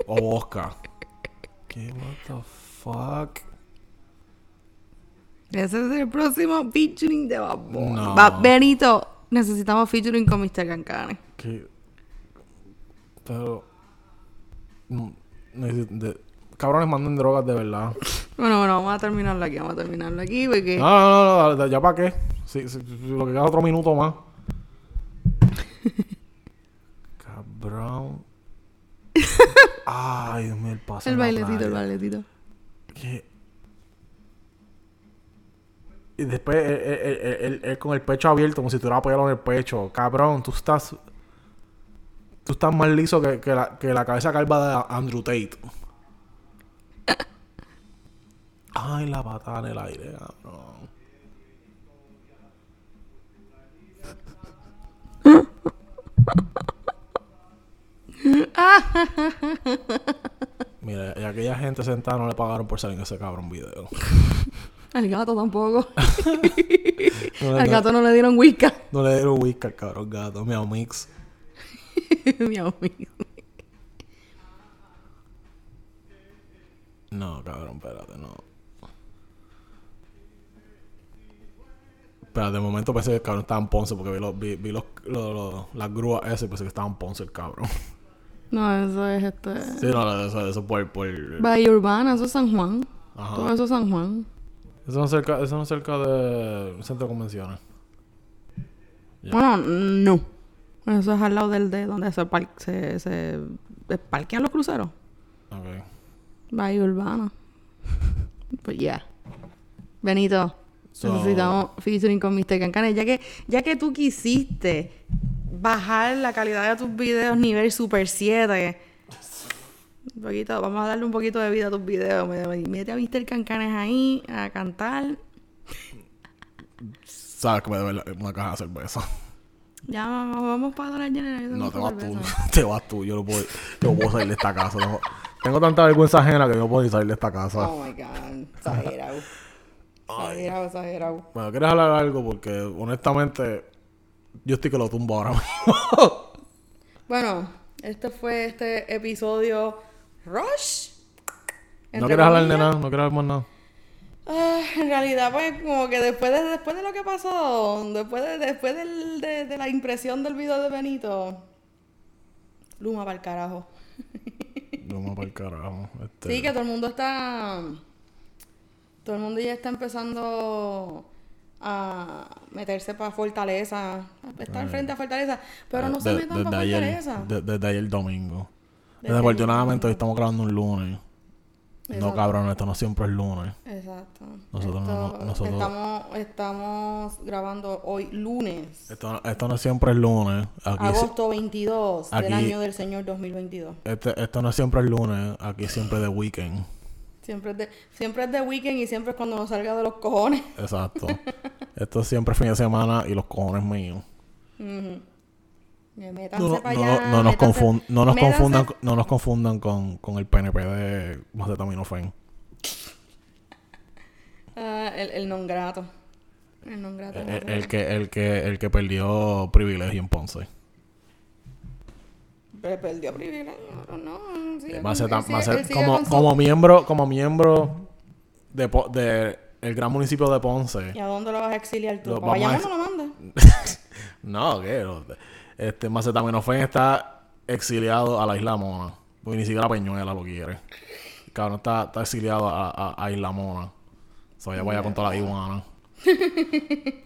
O vodka. ¿Qué? What the fuck? Ese es el próximo featuring de Bad Bunny. No. Bad Benito, necesitamos featuring con Mr. Cancane. ¿Qué? Pero... de- cabrones manden drogas de verdad. Bueno, bueno, vamos a terminarlo aquí, vamos a terminarlo aquí porque... No, no, no, no, ya para qué. Si, si- si lo que queda otro minuto más. Cabrón. Ay, Dios mío, el paso. el bailecito, el bailecito. ¿Qué? Y después él, él- él- él- con el pecho abierto, como si tuviera pelo en el pecho. Cabrón, tú estás. Tú estás más liso que, que la, que la cabeza calva de Andrew Tate. Ay, la patada en el aire, cabrón. Mira, y aquella gente sentada no le pagaron por salir en ese cabrón video. Al gato tampoco. No Al gato no le dieron whisky. no le dieron whisky al cabrón gato, mi mix. Mi amigo. No, cabrón, espérate, no. Espérate, de momento pensé que el cabrón estaba en Ponce porque vi, los, vi, vi los, los- los- las grúas ese y pensé que estaba en Ponce el cabrón. No, eso es este. Sí, no, eso, eso por, por... Bahía Urbana, eso es San Juan. Ajá. Todo eso es San Juan. Eso no es cerca, eso no es cerca de centro de convenciones. Bueno, no. Eso es al lado del de donde se, par- se, parquean los cruceros. Ok. Bahía Urbana. Pues ya. Benito, So- necesitamos featuring con Mr. Cancanes. Ya que, ya que tú quisiste bajar la calidad de tus videos nivel Super 7, un poquito, vamos a darle un poquito de vida a tus videos. Me- Mete a Mr. Cancanes ahí a cantar. Sabes que me debe una caja de cerveza. Ya vamos, vamos para Dollar General. No, te vas tú. cerveza. Te vas tú. Yo no puedo, yo puedo salir de esta casa. Tengo, tengo tanta vergüenza ajena que yo no puedo ni salir de esta casa. Oh my god, exagerado. Exagerado, exagerado. Bueno, ¿quieres hablar algo? Porque honestamente, yo estoy que lo tumbo ahora mismo. Bueno, este fue este episodio Rush. ¿No quieres hablar de nada? ¿No quieres hablar más nada? Ah, en realidad, pues, como que después de, después de lo que pasó, después de, después del- de, de la impresión del video de Benito, Luma para el carajo. No para el carajo. Este, Sí, que todo el mundo está. Todo el mundo ya está empezando a meterse para Fortaleza, a estar frente a Fortaleza, pero no se metan para Fortaleza. de- desde ayer domingo. Desafortunadamente hoy estamos grabando un lunes. No, cabrón, esto no siempre es lunes. Exacto. Nosotros no- Esto- nosotros- Estamos, estamos grabando hoy lunes, Esto, esto no siempre es lunes. Aquí, agosto 22 del año del Señor 2022. este- esto no siempre es lunes. Aquí siempre es de weekend. Siempre es, de, siempre es de weekend y siempre es cuando nos salga de los cojones. Exacto. esto es siempre fin de semana y los cojones míos. Métanse No, para allá. nos, métanse- confun- no nos métanse- confundan, no nos confundan con, con el PNP de Macetaminofen. Ah, el, el non grato. El non grato. El, el- el que, el, que, el que perdió privilegio en Ponce. Pe- Perdió privilegio. No, sigue sigue- sigue como, miembro, como miembro de, de el gran municipio de Ponce. ¿Y a dónde lo vas a exiliar tú? Lo Para vamos a no lo mandas. No, que. Este Macetaminofen está exiliado a la Isla Mona. Porque ni siquiera Peñuela lo quiere. Cabrón está, está exiliado a, a, a Isla Mona. So, ya vaya con toda la iguana.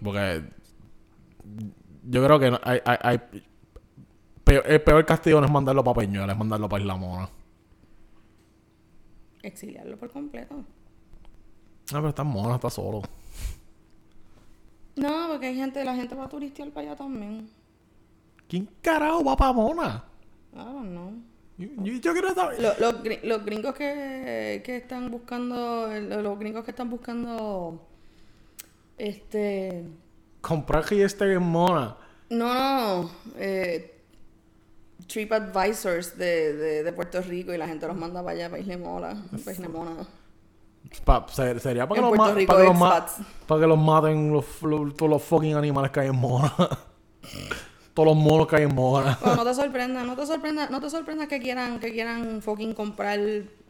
Porque yo creo que no- hay, hay, hay- peor- el peor castigo no es mandarlo para Peñuela, es mandarlo para Isla Mona. Exiliarlo por completo. Ah, pero está Mona, está solo. No, porque hay gente, la gente va a turistear para allá también. ¿Quién carajo va para Mona? I don't know. Yo, yo- yo quiero saber. Lo- los, los gringos que, que están buscando, lo- los gringos que están buscando, este, Comprar que esté en Mona. no, no, eh, trip advisors de, de, de Puerto Rico y la gente los manda para allá, para Isla Mola, para Isla Mona. Pa- ser- sería para que, los ma- Rico, para, que los ma- expats. para que los maten los, los- todos los fucking animales que hay en Mona. todos los monos que hay en Mona. Bueno, no te sorprendas, no te sorprendas, no te sorprendas que quieran, que quieran fucking comprar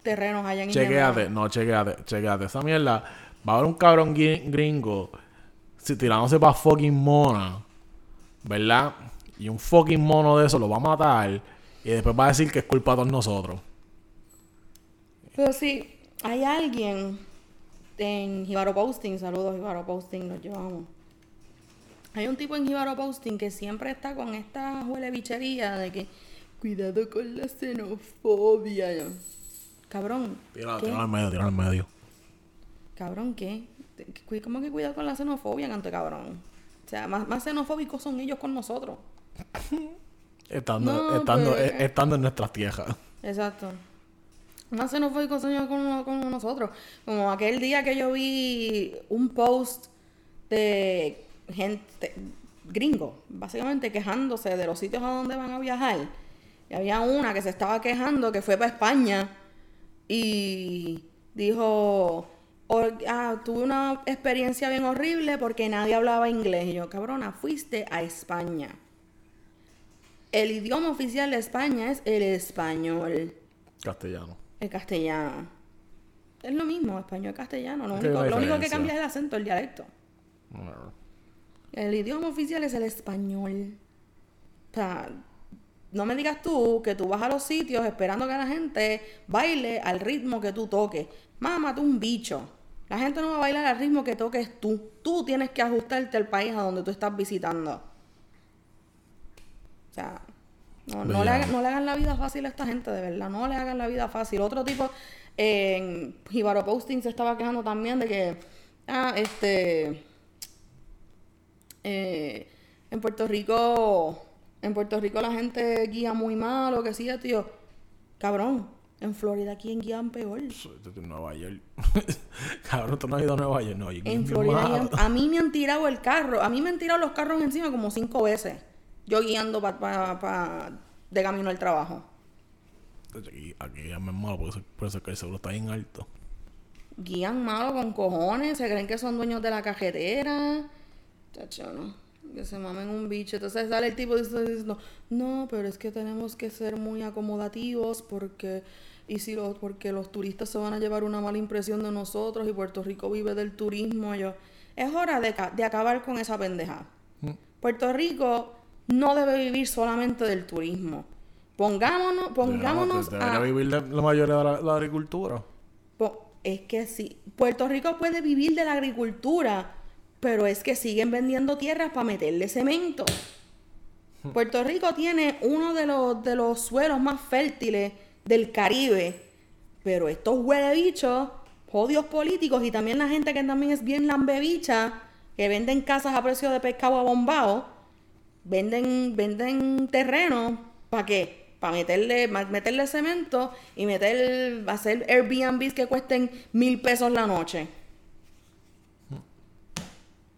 terrenos allá en chequéate, no, chequéate, chequéate. Esa mierda, va a haber un cabrón gringo si tirándose para fucking Mona, ¿verdad? Y un fucking mono de eso lo va a matar y después va a decir que es culpa de todos nosotros. Pero sí, hay alguien en Jibaro Posting, saludos Jibaro Posting, los llevamos. Hay un tipo en Jibaro Posting que siempre está con esta huele bichería de que cuidado con la xenofobia. Yo, Cabrón, Tíralo, ¿qué? tíralo al medio, tíralo al medio. Cabrón, ¿qué? ¿Cómo que cuidado con la xenofobia, canto cabrón? O sea, más, más xenofóbicos son ellos con nosotros. estando, estando, pues, eh, estando en nuestras tierras. Exacto. Más xenofóbicos son ellos con, con nosotros. Como aquel día que yo vi un post de gente gringo, básicamente quejándose de los sitios a donde van a viajar. Y había una que se estaba quejando que fue para España y dijo, ah, tuve una experiencia bien horrible porque nadie hablaba inglés. Y yo, cabrona, fuiste a España. El idioma oficial de España es el español. Castellano. El castellano. Es lo mismo, español castellano. Lo único, lo único que cambia es el acento, el dialecto. El idioma oficial es el español. O sea, no me digas tú que tú vas a los sitios esperando que la gente baile al ritmo que tú toques. Mámate un bicho. La gente no va a bailar al ritmo que toques tú. Tú tienes que ajustarte al país a donde tú estás visitando. O sea, no, le, hagan, la vida fácil a esta gente, de verdad. No le hagan la vida fácil. Otro tipo, en Jibaro Posting se estaba quejando también de que, ah, este eh, en Puerto Rico, en Puerto Rico la gente guía muy mal o que sí, tío. Cabrón, en Florida, ¿quién guían peor? En Nueva York. Cabrón, tú no has ido a Nueva York. No, en Florida, a mí me han tirado el carro. A mí me han tirado los carros encima como cinco veces. Yo guiando pa, de camino al trabajo. Aquí, aquí ya me malo porque por eso que el seguro está bien alto. Guían malo con cojones, se creen que son dueños de la cajetera. Chacho, ¿no? Que se mamen un bicho. Entonces sale el tipo diciendo, no, pero es que tenemos que ser muy acomodativos porque y si los, porque los turistas se van a llevar una mala impresión de nosotros y Puerto Rico vive del turismo. Yo, es hora de, de acabar con esa pendeja. Mm. Puerto Rico no debe vivir solamente del turismo. Pongámonos, pongámonos a vivir la mayoría de la, la agricultura. es que sí, Puerto Rico puede vivir de la agricultura, pero es que siguen vendiendo tierras para meterle cemento. Puerto Rico tiene uno de los, de los suelos más fértiles del Caribe. Pero estos huelebichos, jodios políticos y también la gente que también es bien lambebicha, que venden casas a precio de pescado abombado, venden, venden terreno, ¿para qué? Para meterle, meterle cemento y meter, hacer Airbnbs que cuesten mil pesos la noche.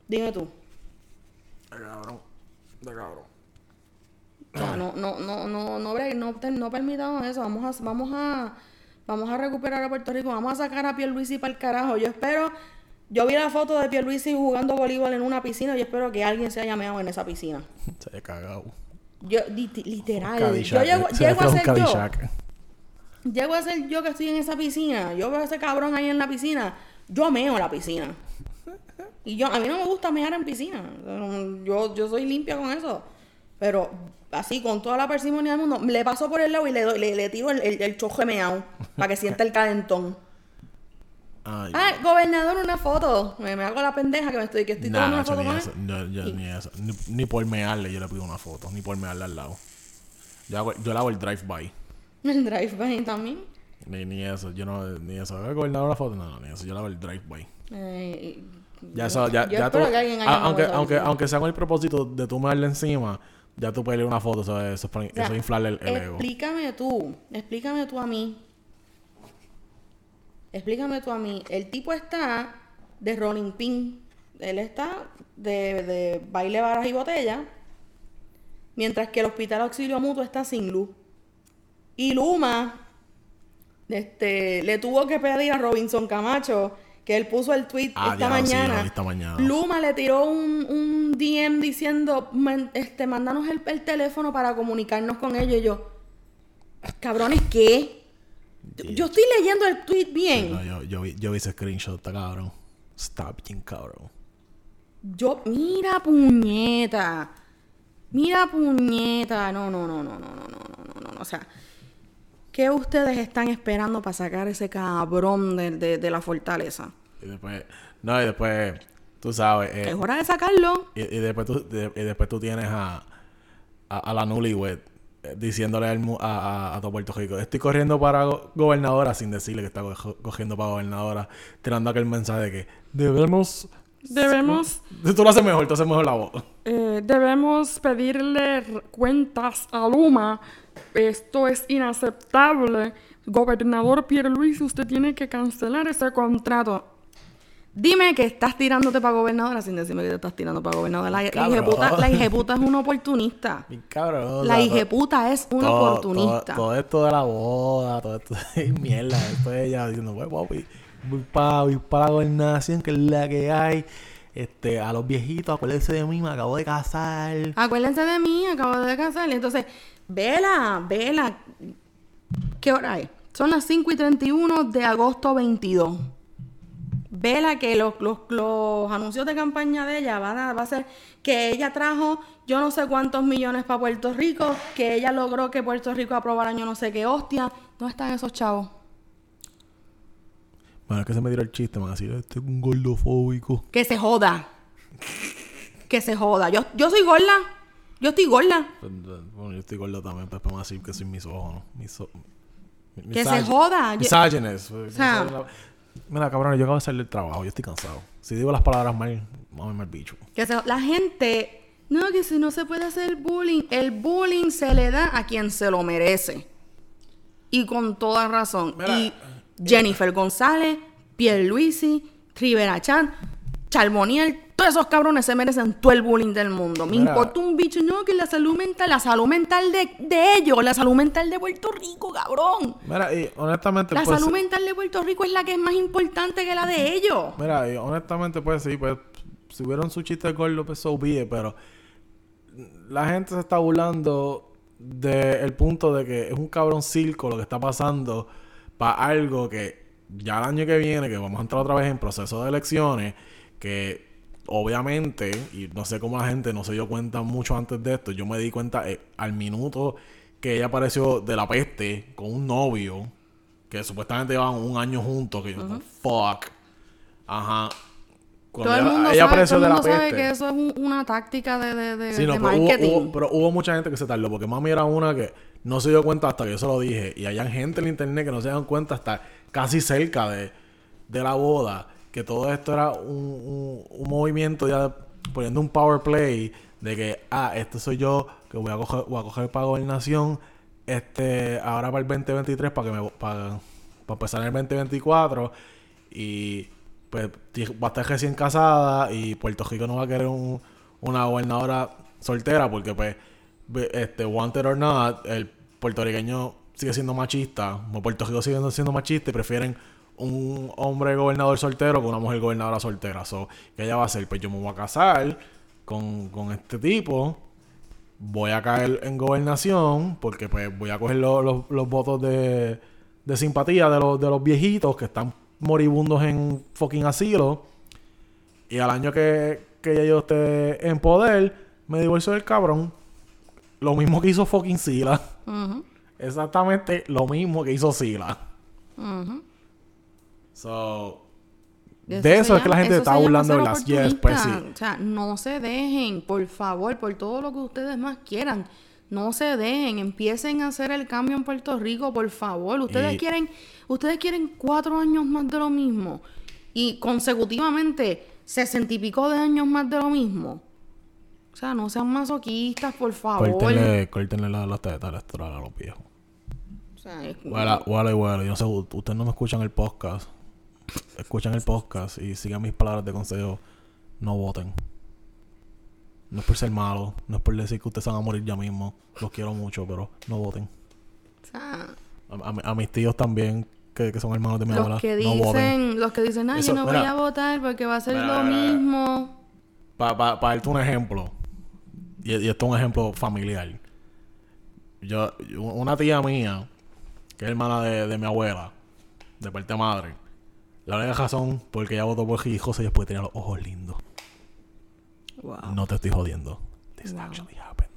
Dime tú. De cabrón. De cabrón. no, no, no, no, no, no, no permitamos eso. Vamos a, vamos a, vamos a recuperar a Puerto Rico. Vamos a sacar a Pierluisi para el carajo. Yo espero, yo vi la foto de Pierluisi jugando voleibol en una piscina y espero que alguien se haya meado en esa piscina. Se haya cagado. Yo, literal, yo llego, llego a ser yo. Llego a ser yo que estoy en esa piscina. Yo veo a ese cabrón ahí en la piscina. Yo meo la piscina. Y yo, a mí no me gusta mear en piscina. Yo, yo soy limpia con eso. Pero así, con toda la parsimonia del mundo, le paso por el lado y le, doy, le, le tiro el, el, el choje meao para que sienta el calentón. Ay, ah, gobernador, una foto. Me, hago la pendeja que me estoy, que estoy tomando una foto con él. ni eso. Ni, por mearle yo le pido una foto. Ni por mearle al lado. Yo, hago, yo le hago el drive-by. ¿El drive-by también? Ni, ni eso. Yo no... Ni eso. gobernador una foto? No, no, ni eso. Yo le hago el drive-by. Eh, ya, ya, ya tú, aunque, aunque, aunque sea con el propósito de tú darle encima, ya tú puedes leer una foto, eso, eso, eso es inflarle el, ego. Explícame tú, explícame tú a mí. Explícame tú a mí. El tipo está de Rolling Pin. Él está de, de baile, varas y botella. Mientras que el Hospital Auxilio Mutuo está sin luz. Y Luma este, le tuvo que pedir a Robinson Camacho que él puso el tweet ah, esta, mañana. Luma le tiró un, un DM diciendo, este, mándanos el, teléfono para comunicarnos con ellos. Y yo, cabrones, ¿qué? Yo estoy leyendo el tweet bien. yo, yo, vi, yo vi ese screenshot, está cabrón. Está bien cabrón. Yo, mira puñeta. Mira puñeta. No, no, no, no, no, no, no, no, no, O sea, ¿Qué ustedes están esperando para sacar ese cabrón de, de, la fortaleza? Y después, no, y después, tú sabes. Eh, es hora de sacarlo. Y, después, tú, y después tú tienes a, a, la Newlywed eh, diciéndole al a, a, a todo Puerto Rico, estoy corriendo para go- gobernadora sin decirle que está co- cogiendo para gobernadora, tirando aquel mensaje de que debemos... Debemos, Tú lo haces mejor, tú haces mejor la voz. eh, debemos pedirle cuentas a Luma. Esto es inaceptable. Gobernador Pierluisi, usted tiene que cancelar ese contrato. Dime que estás tirándote para gobernadora sin decirme que te estás tirando para gobernadora. La, hijeputa, la hijeputa es una oportunista. Mi cabrón. La hijeputa es una todo- oportunista. Todo, todo esto de la boda, todo esto es mierda. Esto es ella diciendo, pues papi, voy para voy pa la gobernación, que es la que hay. Este, a los viejitos, acuérdense de mí, me acabo de casar. Acuérdense de mí, acabo de casar. Entonces, vela, vela. ¿Qué hora es? Son las 5 y 31 de agosto 22. Vela que los, los, los anuncios de campaña de ella van a, va a ser que ella trajo yo no sé cuántos millones para Puerto Rico, que ella logró que Puerto Rico aprobara yo no sé qué hostia. ¿Dónde están esos chavos? Bueno, es que se me tiró el chiste, me van a decir, este es un gordofóbico. Que se joda. Que se joda. Yo, yo soy gorda. Yo estoy gorda. Bueno, yo estoy gordo también, pues me van a decir que soy misógino. Miso... Que se joda. Yo- Misógenes. sea- Mira, cabrón, yo acabo de salir del trabajo, yo estoy cansado. Si digo las palabras mal, a ver bicho. Que se- la gente, no, que si no se puede hacer bullying, el bullying se le da a quien se lo merece. Y con toda razón. Mira, y Jennifer González, Pierluisi, Rivera Chan, Charboniel, todos esos cabrones se merecen todo el bullying del mundo. Me Mira. importa un bicho, no, que la salud mental, la salud mental de, de ellos, la salud mental de Puerto Rico, cabrón. Mira, y honestamente, La pues, salud mental de Puerto Rico es la que es más importante que la de ellos. Mira, y honestamente, pues sí, pues si hubieron su chiste de gordo, pues so be it, pero la gente se está burlando del punto de que es un cabrón circo lo que está pasando para algo que ya el año que viene, que vamos a entrar otra vez en proceso de elecciones, que obviamente, y no sé cómo la gente no se dio cuenta mucho antes de esto, yo me di cuenta eh, al minuto que ella apareció de la peste con un novio, que supuestamente llevaban un año juntos, que yo, fuck. Ajá. Cuando Todo el ella- mundo, ella sabe, apareció todo el de la mundo sabe que eso es un- una táctica de, de, de, Sí, no, de pero hubo- pero hubo mucha gente que se tardó, porque mami era una que no se dio cuenta hasta que yo se lo dije. Y hay gente en internet que no se dan cuenta hasta casi cerca de, de la boda, que todo esto era un, un- un movimiento ya poniendo un power play de que, ah, este soy yo, que voy a coger, voy a coger para gobernación, este, ahora para el 2023, para que me para, para empezar en el 2024. Y pues va a estar recién casada y Puerto Rico no va a querer un- una gobernadora soltera porque pues este wanted or not el puertorriqueño sigue siendo machista o Puerto Rico sigue siendo machista y prefieren un hombre gobernador soltero que una mujer gobernadora soltera. So, ¿qué ella va a hacer? pues yo me voy a casar con, con este tipo voy a caer en gobernación porque pues voy a coger lo- los- votos de, de simpatía de los, de los viejitos que están moribundos en fucking asilo. Y al año que, que yo esté en poder me divorcio del cabrón lo mismo que hizo fucking Sila exactamente lo mismo que hizo Sila so Eso de eso es que la gente está burlando de las yes pues sí. O sea, no se dejen, por favor, por todo lo que ustedes más quieran. No se dejen, empiecen a hacer el cambio en Puerto Rico, por favor. Ustedes Y- quieren, ustedes quieren cuatro años más de lo mismo y consecutivamente sesenta y pico de años más de lo mismo. O sea, no sean masoquistas, por favor. córtenle, córtenle la- las tetas electorales a los viejos O sea, es- Huela, huela y huela. Yo no sé, u- ustedes no me escuchan el podcast. Escuchan el podcast y sigan mis palabras de consejo. No voten. No es por ser malo. No es por decir que ustedes van a morir ya mismo. Los quiero mucho, pero no voten. o sea, A, a mi- a mis tíos también, que, que son hermanos de mi abuela, los que no voten. dicen, los que dicen, ay, Eso, yo no voy a votar porque va a ser Mira, lo mira. mismo. Para pa, pa darte un ejemplo, y, y esto es un ejemplo familiar. Yo, una tía mía, que es hermana de, de mi abuela, de parte de madre, la única razón por que ella votó por José es porque tenía los ojos lindos. Wow. No te estoy jodiendo. This actually happened.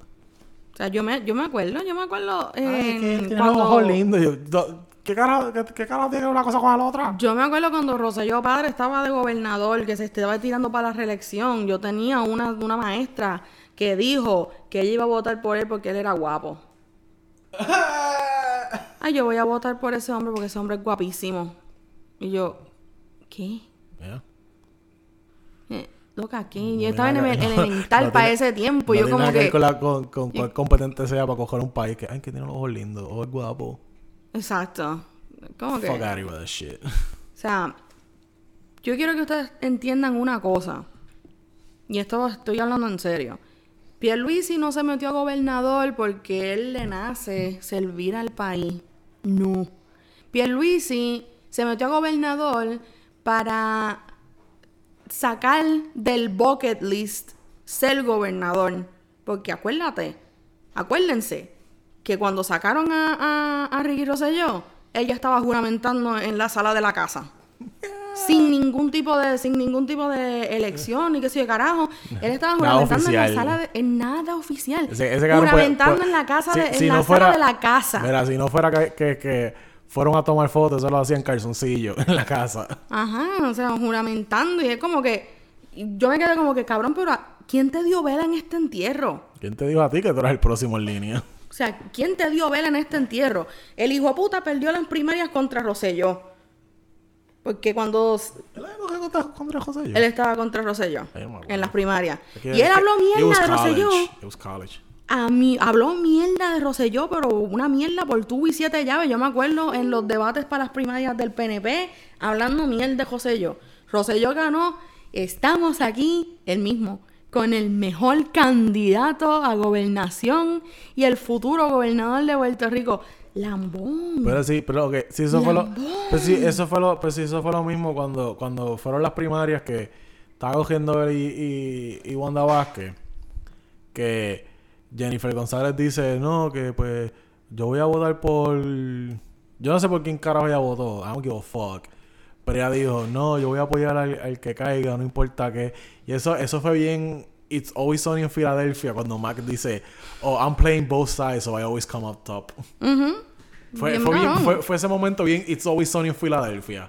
O sea, yo me, yo me acuerdo, yo me acuerdo Ay, en que tiene cuando- los ojos lindos. Yo- ¿Qué cara, qué, qué cara tiene una cosa con la otra? Yo me acuerdo cuando Roselló Padre estaba de gobernador, que se estaba tirando para la reelección. Yo tenía una, una maestra que dijo que ella iba a votar por él porque él era guapo. Ay, yo voy a votar por ese hombre porque ese hombre es guapísimo. Y yo, ¿qué? Yeah. Eh, loca, ¿qué? Yo No estaba en el que- elemental no para tiene- ese tiempo. no yo tiene como que... con, la- con, con cuál competente sea para coger un país que, ay, que tiene los ojos lindos, o es guapo. Exacto. Como que... Fuck out with that shit. O sea, yo quiero que ustedes entiendan una cosa. Y esto estoy hablando en serio. Pierluisi no se metió a gobernador porque él le nace servir al país. No. Pierluisi se metió a gobernador para sacar del bucket list ser gobernador. Porque acuérdate, acuérdense que cuando sacaron a, a, a Ricky Rosselló, ella estaba juramentando en la sala de la casa. Sin ningún tipo de, sin ningún tipo de elección ni qué sé yo, carajo. Él estaba juramentando en la sala de, en nada oficial. Ese, ese cabrón puede- juramentando puede- en la casa si- de, en si la no sala fuera- de la casa. Mira, si no fuera que, que, que fueron a tomar fotos, eso lo hacían calzoncillo en la casa. Ajá, o sea, juramentando. Y es como que. Yo me quedé como que, cabrón, pero ¿a- ¿quién te dio vela en este entierro? ¿Quién te dijo a ti que tú eras el próximo en línea? O sea, ¿quién te dio vela en este entierro? El hijo de puta perdió las primarias contra Rosselló. Porque cuando ¿Él contra, contra estaba contra Rosselló acuerdo. en las primarias. Y él habló mierda de Rosselló. college. It was college. A mí, habló mierda de Rosselló, pero una mierda por tubo y siete llaves. Yo me acuerdo en los debates para las primarias del PNP, hablando mierda de Rosselló. Rosselló ganó, estamos aquí, el mismo, con el mejor candidato a gobernación y el futuro gobernador de Puerto Rico. Lambón. Pero sí, pero ok, sí, eso fue lo, pues sí, eso fue lo, pues sí, eso fue lo mismo cuando, cuando fueron las primarias que estaba cogiendo él y, y, y Wanda Vázquez, que Jennifer González dice, no, que pues yo voy a votar por, yo no sé por quién carajo ella votó, I don't give a fuck, pero ella dijo, no, yo voy a apoyar al, al que caiga, no importa qué, y eso, eso fue bien, It's Always Sunny en Filadelfia, cuando Mac dice, oh, I'm playing both sides, so I always come up top. Fue, Bien fue, bien- fue, fue ese momento bien It's Always Sunny en Filadelfia.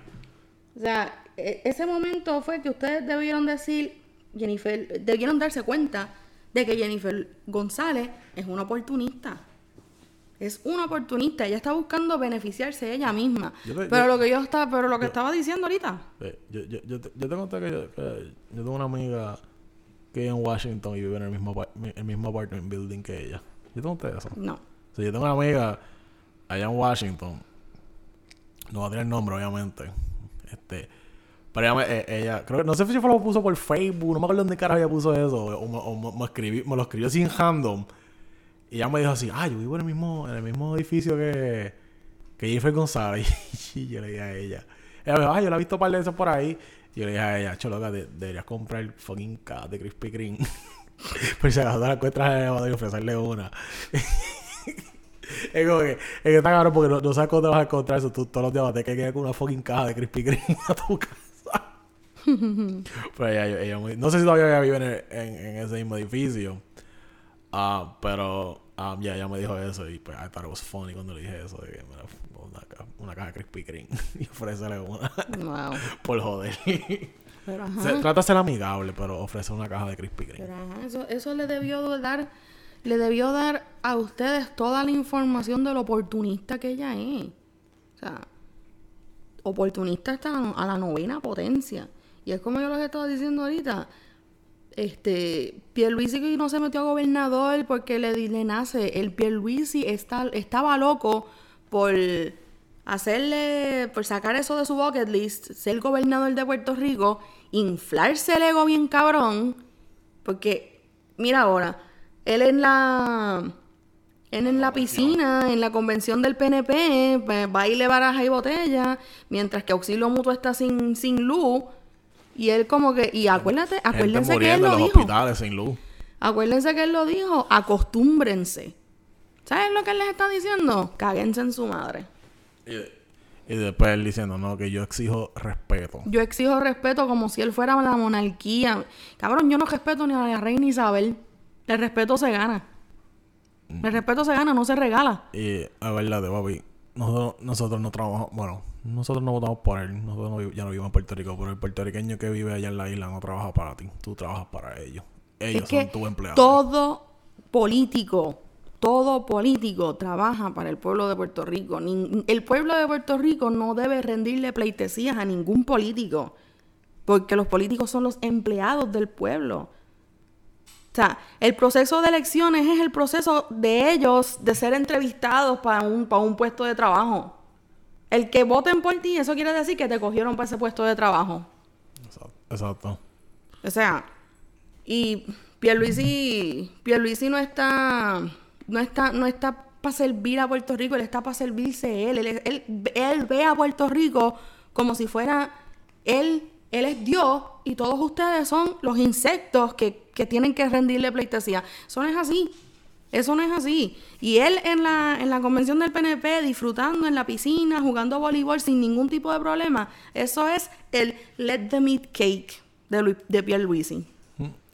O sea, e- ese momento fue que ustedes debieron decir, Jennifer, debieron darse cuenta de que Jennifer González es una oportunista. Es una oportunista, ella está buscando beneficiarse ella misma. Te- pero yo- lo que yo estaba, pero lo que estaba diciendo ahorita, Eh, Yo, yo, yo, te- yo tengo que que yo tengo una amiga que en Washington y vive en el mismo, el mismo apartment building que ella. Yo tengo ustedes eso. no. O sea, yo tengo una amiga allá en Washington. No va a tener nombre, obviamente. Este. Pero ella, me- eh, ella creo, que- no sé si fue lo puso por Facebook, no me acuerdo dónde carajo ella puso eso, o, me- o me, me escribí- me lo escribió en random. Y ella me dijo así, ah, yo vivo en el mismo, en el mismo edificio que, que Jennifer González. y yo le dije a ella. Ella me dijo, ah, yo la he visto un par de veces por ahí. Yo le dije a ella, choloca, de- deberías comprar el fucking cat de Krispy Kreme. Por si acaso la encuentras en el elevador y ofrecerle una. Es como que, es que está cabrón porque no, no sabes cuándo te vas a encontrar eso. Tú todos los días vas a tener que ir con una fucking caja de Krispy Kreme a tu casa. pero ella, ella, muy- no sé si todavía ella vive en, el- en, en ese mismo edificio. Ah, pero ah, ya ella me dijo eso y pues I thought it was funny cuando le dije eso. De que, mira, una, ca- una caja de Krispy Kreme y ofrecerle una Wow. por joder. Pero Se- trata de ser amigable, pero ofrece una caja de Krispy Kreme. Eso, eso le debió dar, le debió dar a ustedes toda la información de lo oportunista que ella es. O sea, oportunista está a la novena potencia. Y es como yo les estaba diciendo ahorita. Este, Pierluisi no se metió a gobernador porque le, le nace. El Pierluisi está, estaba loco por hacerle, por sacar eso de su bucket list, ser gobernador de Puerto Rico, inflarse el ego bien cabrón. Porque, mira ahora, él en la. Él en la piscina, en la convención del PNP, pues, baile, baraja y botella, mientras que Auxilio Mutuo está sin, sin luz. Y él como que, y acuérdate, acuérdense que él lo los dijo. hospitales sin luz. Acuérdense que él lo dijo, acostúmbrense. ¿Saben lo que él les está diciendo? Cáguense en su madre. Y, y después él diciendo, no, que yo exijo respeto. Yo exijo respeto como si él fuera la monarquía. Cabrón, yo no respeto ni a la reina Isabel. El respeto se gana. El respeto se gana, no se regala. Y a verdad, de papi, nosotros, nosotros no trabajamos, bueno, nosotros no votamos por él, nosotros no ya no vivimos en Puerto Rico, pero el puertorriqueño que vive allá en la isla no trabaja para ti, tú trabajas para ellos. Ellos es son tus empleados. todo político todo político trabaja para el pueblo de Puerto Rico. El pueblo de Puerto Rico no debe rendirle pleitesías a ningún político, porque los políticos son los empleados del pueblo. O sea, el proceso de elecciones es el proceso de ellos de ser entrevistados para un, para un puesto de trabajo. El que voten por ti, eso quiere decir que te cogieron para ese puesto de trabajo. Exacto. Exacto. O sea, y Pierluisi, Pierluisi no está, no está, no está para servir a Puerto Rico, él está para servirse él. Él, él, él ve a Puerto Rico como si fuera él, él es Dios y todos ustedes son los insectos que, que tienen que rendirle pleitesía. Eso no es así. Eso no es así. Y él en la, en la convención del PNP, disfrutando en la piscina, jugando voleibol sin ningún tipo de problema, eso es el let the meat cake de, Lu- de Pierluisi.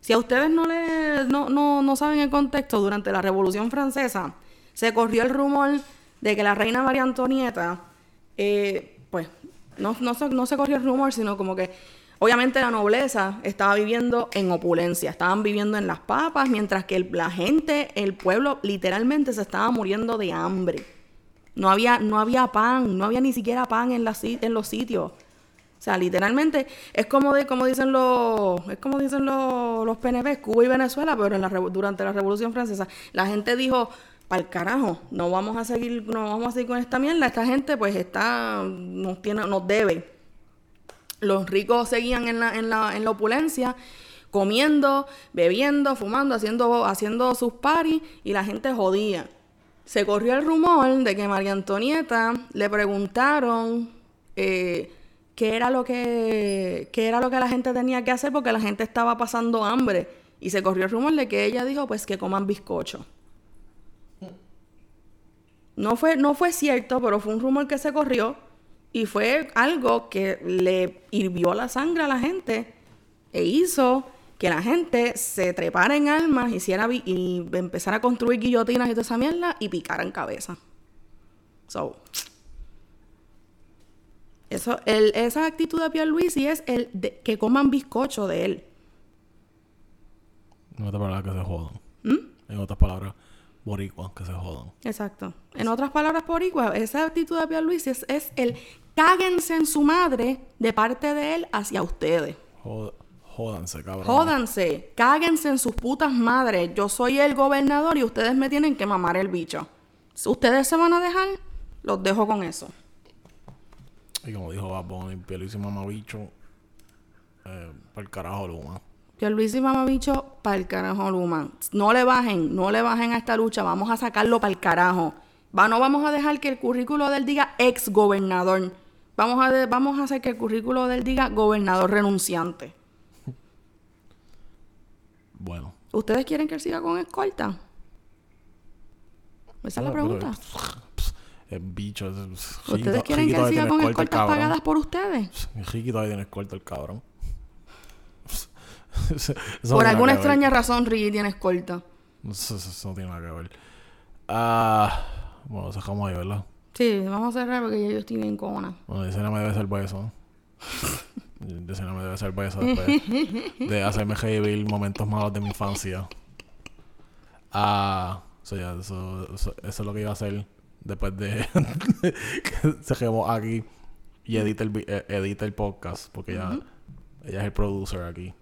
Si a ustedes no, le, no, no, no saben el contexto, durante la Revolución Francesa se corrió el rumor de que la reina María Antonieta, eh, pues, no, no, se, no se corrió el rumor, sino como que obviamente la nobleza estaba viviendo en opulencia, estaban viviendo en las papas, mientras que la gente, el pueblo, literalmente se estaba muriendo de hambre. No había, no había pan, no había ni siquiera pan en, la en los sitios. O sea, literalmente es como de, como dicen los, es como dicen los, los PNP, Cuba y Venezuela, pero en la, durante la Revolución Francesa, la gente dijo, el carajo, no vamos a seguir, no vamos a seguir con esta mierda, esta gente pues está, nos tiene, nos debe. Los ricos seguían en la, en la, en la opulencia, comiendo, bebiendo, fumando, haciendo, haciendo sus paris y la gente jodía. Se corrió el rumor de que María Antonieta le preguntaron eh, qué era lo que era lo que la gente tenía que hacer porque la gente estaba pasando hambre y se corrió el rumor de que ella dijo pues que coman bizcocho. No fue, no fue cierto, pero fue un rumor que se corrió y fue algo que le hirvió la sangre a la gente e hizo que la gente se trepara en armas, hiciera y empezara a construir guillotinas y toda esa mierda y picara en cabeza. So, eso, el, esa actitud de Pierluisi es el de que coman bizcocho de él. En otras palabras, que se jodan. ¿Mm? En otras palabras, boricuas que se jodan. Exacto. En otras palabras, por igual, esa actitud de Pierluisi es, es el cáguense en su madre de parte de él hacia ustedes. Jódanse, cabrón. Jódanse, cáguense en sus putas madres. Yo soy el gobernador y ustedes me tienen que mamar el bicho. Si ustedes se van a dejar, los dejo con eso. Y como dijo Bad Bunny, Pierluisi mamabicho, eh, para el carajo Luma. Que Luis y mamabicho para el carajo Luma. No le bajen, no le bajen a esta lucha. Vamos a sacarlo para el carajo. Va, no vamos a dejar que el currículo de él diga ex gobernador. Vamos a, de- vamos a hacer que el currículo de él diga gobernador renunciante. Bueno. ¿Ustedes quieren que él siga con escolta? Esa es la Pero- pregunta. El bicho. es- es- ¿Ustedes Ricky- quieren Ricky que él siga con escoltas pagadas por ustedes? Ricky todavía tiene escolta el cabrón. No Por alguna extraña razón, Ricky tiene escolta. Eso, eso- eso no tiene nada que ver. Ah, bueno, sacamos ahí, ¿verdad? Sí, vamos a cerrar porque ya yo estoy bien cona. Bueno, Yesenia me debe ser beso. Yesenia me debe ser beso después de hacerme revivir momentos malos de mi infancia. Ah, eso, ya, eso, eso, eso es lo que iba a hacer después de que se quemó aquí y edita el, eh, edita el podcast, porque ella, ella es el producer aquí.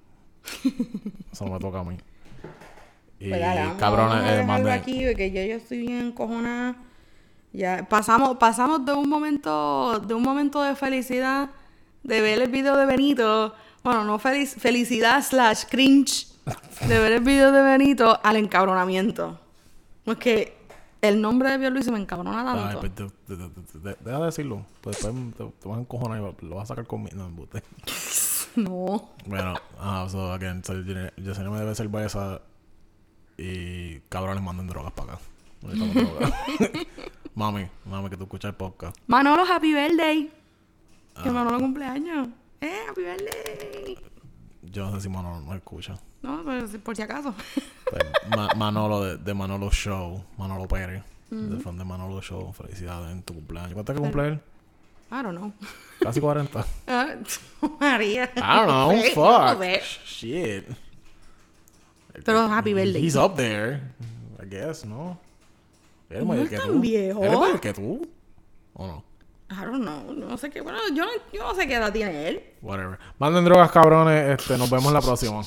Eso me toca a mí. Y Pues a eh, manden- aquí porque ya yo estoy bien encojonada. Ya pasamos, pasamos de un momento, de un momento de felicidad, de ver el video de Benito, bueno, no felic- felicidad slash cringe, de ver el video de Benito al encabronamiento. Porque el nombre de Pierluisi me encabrona Ay, tanto. pues, de- de- deja de decirlo. Pues después te, te vas a encojonar y lo vas a sacar conmigo. No, embuste. No. Bueno, ah, so again, so, Yesenia me debe ser esa y cabrones manden drogas para acá. Drogas. mami, mami, que tú escuchas el podcast. Manolo, happy birthday. Que Ah. Manolo cumpleaños. Eh, happy birthday. Yo no sé si Manolo no escucha. No, pues por si acaso. Pues, Ma- Manolo de, de Manolo Show, Manolo Pérez, de fan de Manolo Show, felicidades en tu cumpleaños. ¿Cuánto es que cumple él? I don't know. Casi 40. Ah, María. I don't know, fuck. Shit. Pero happy birthday. He's up there, I guess, ¿no? Él No es que tan tú. viejo. Él es mayor que tú. ¿O no? I don't know. No sé qué. Bueno, yo no, yo no sé qué edad tiene él. Whatever. Manden drogas, cabrones. Este, nos vemos la próxima.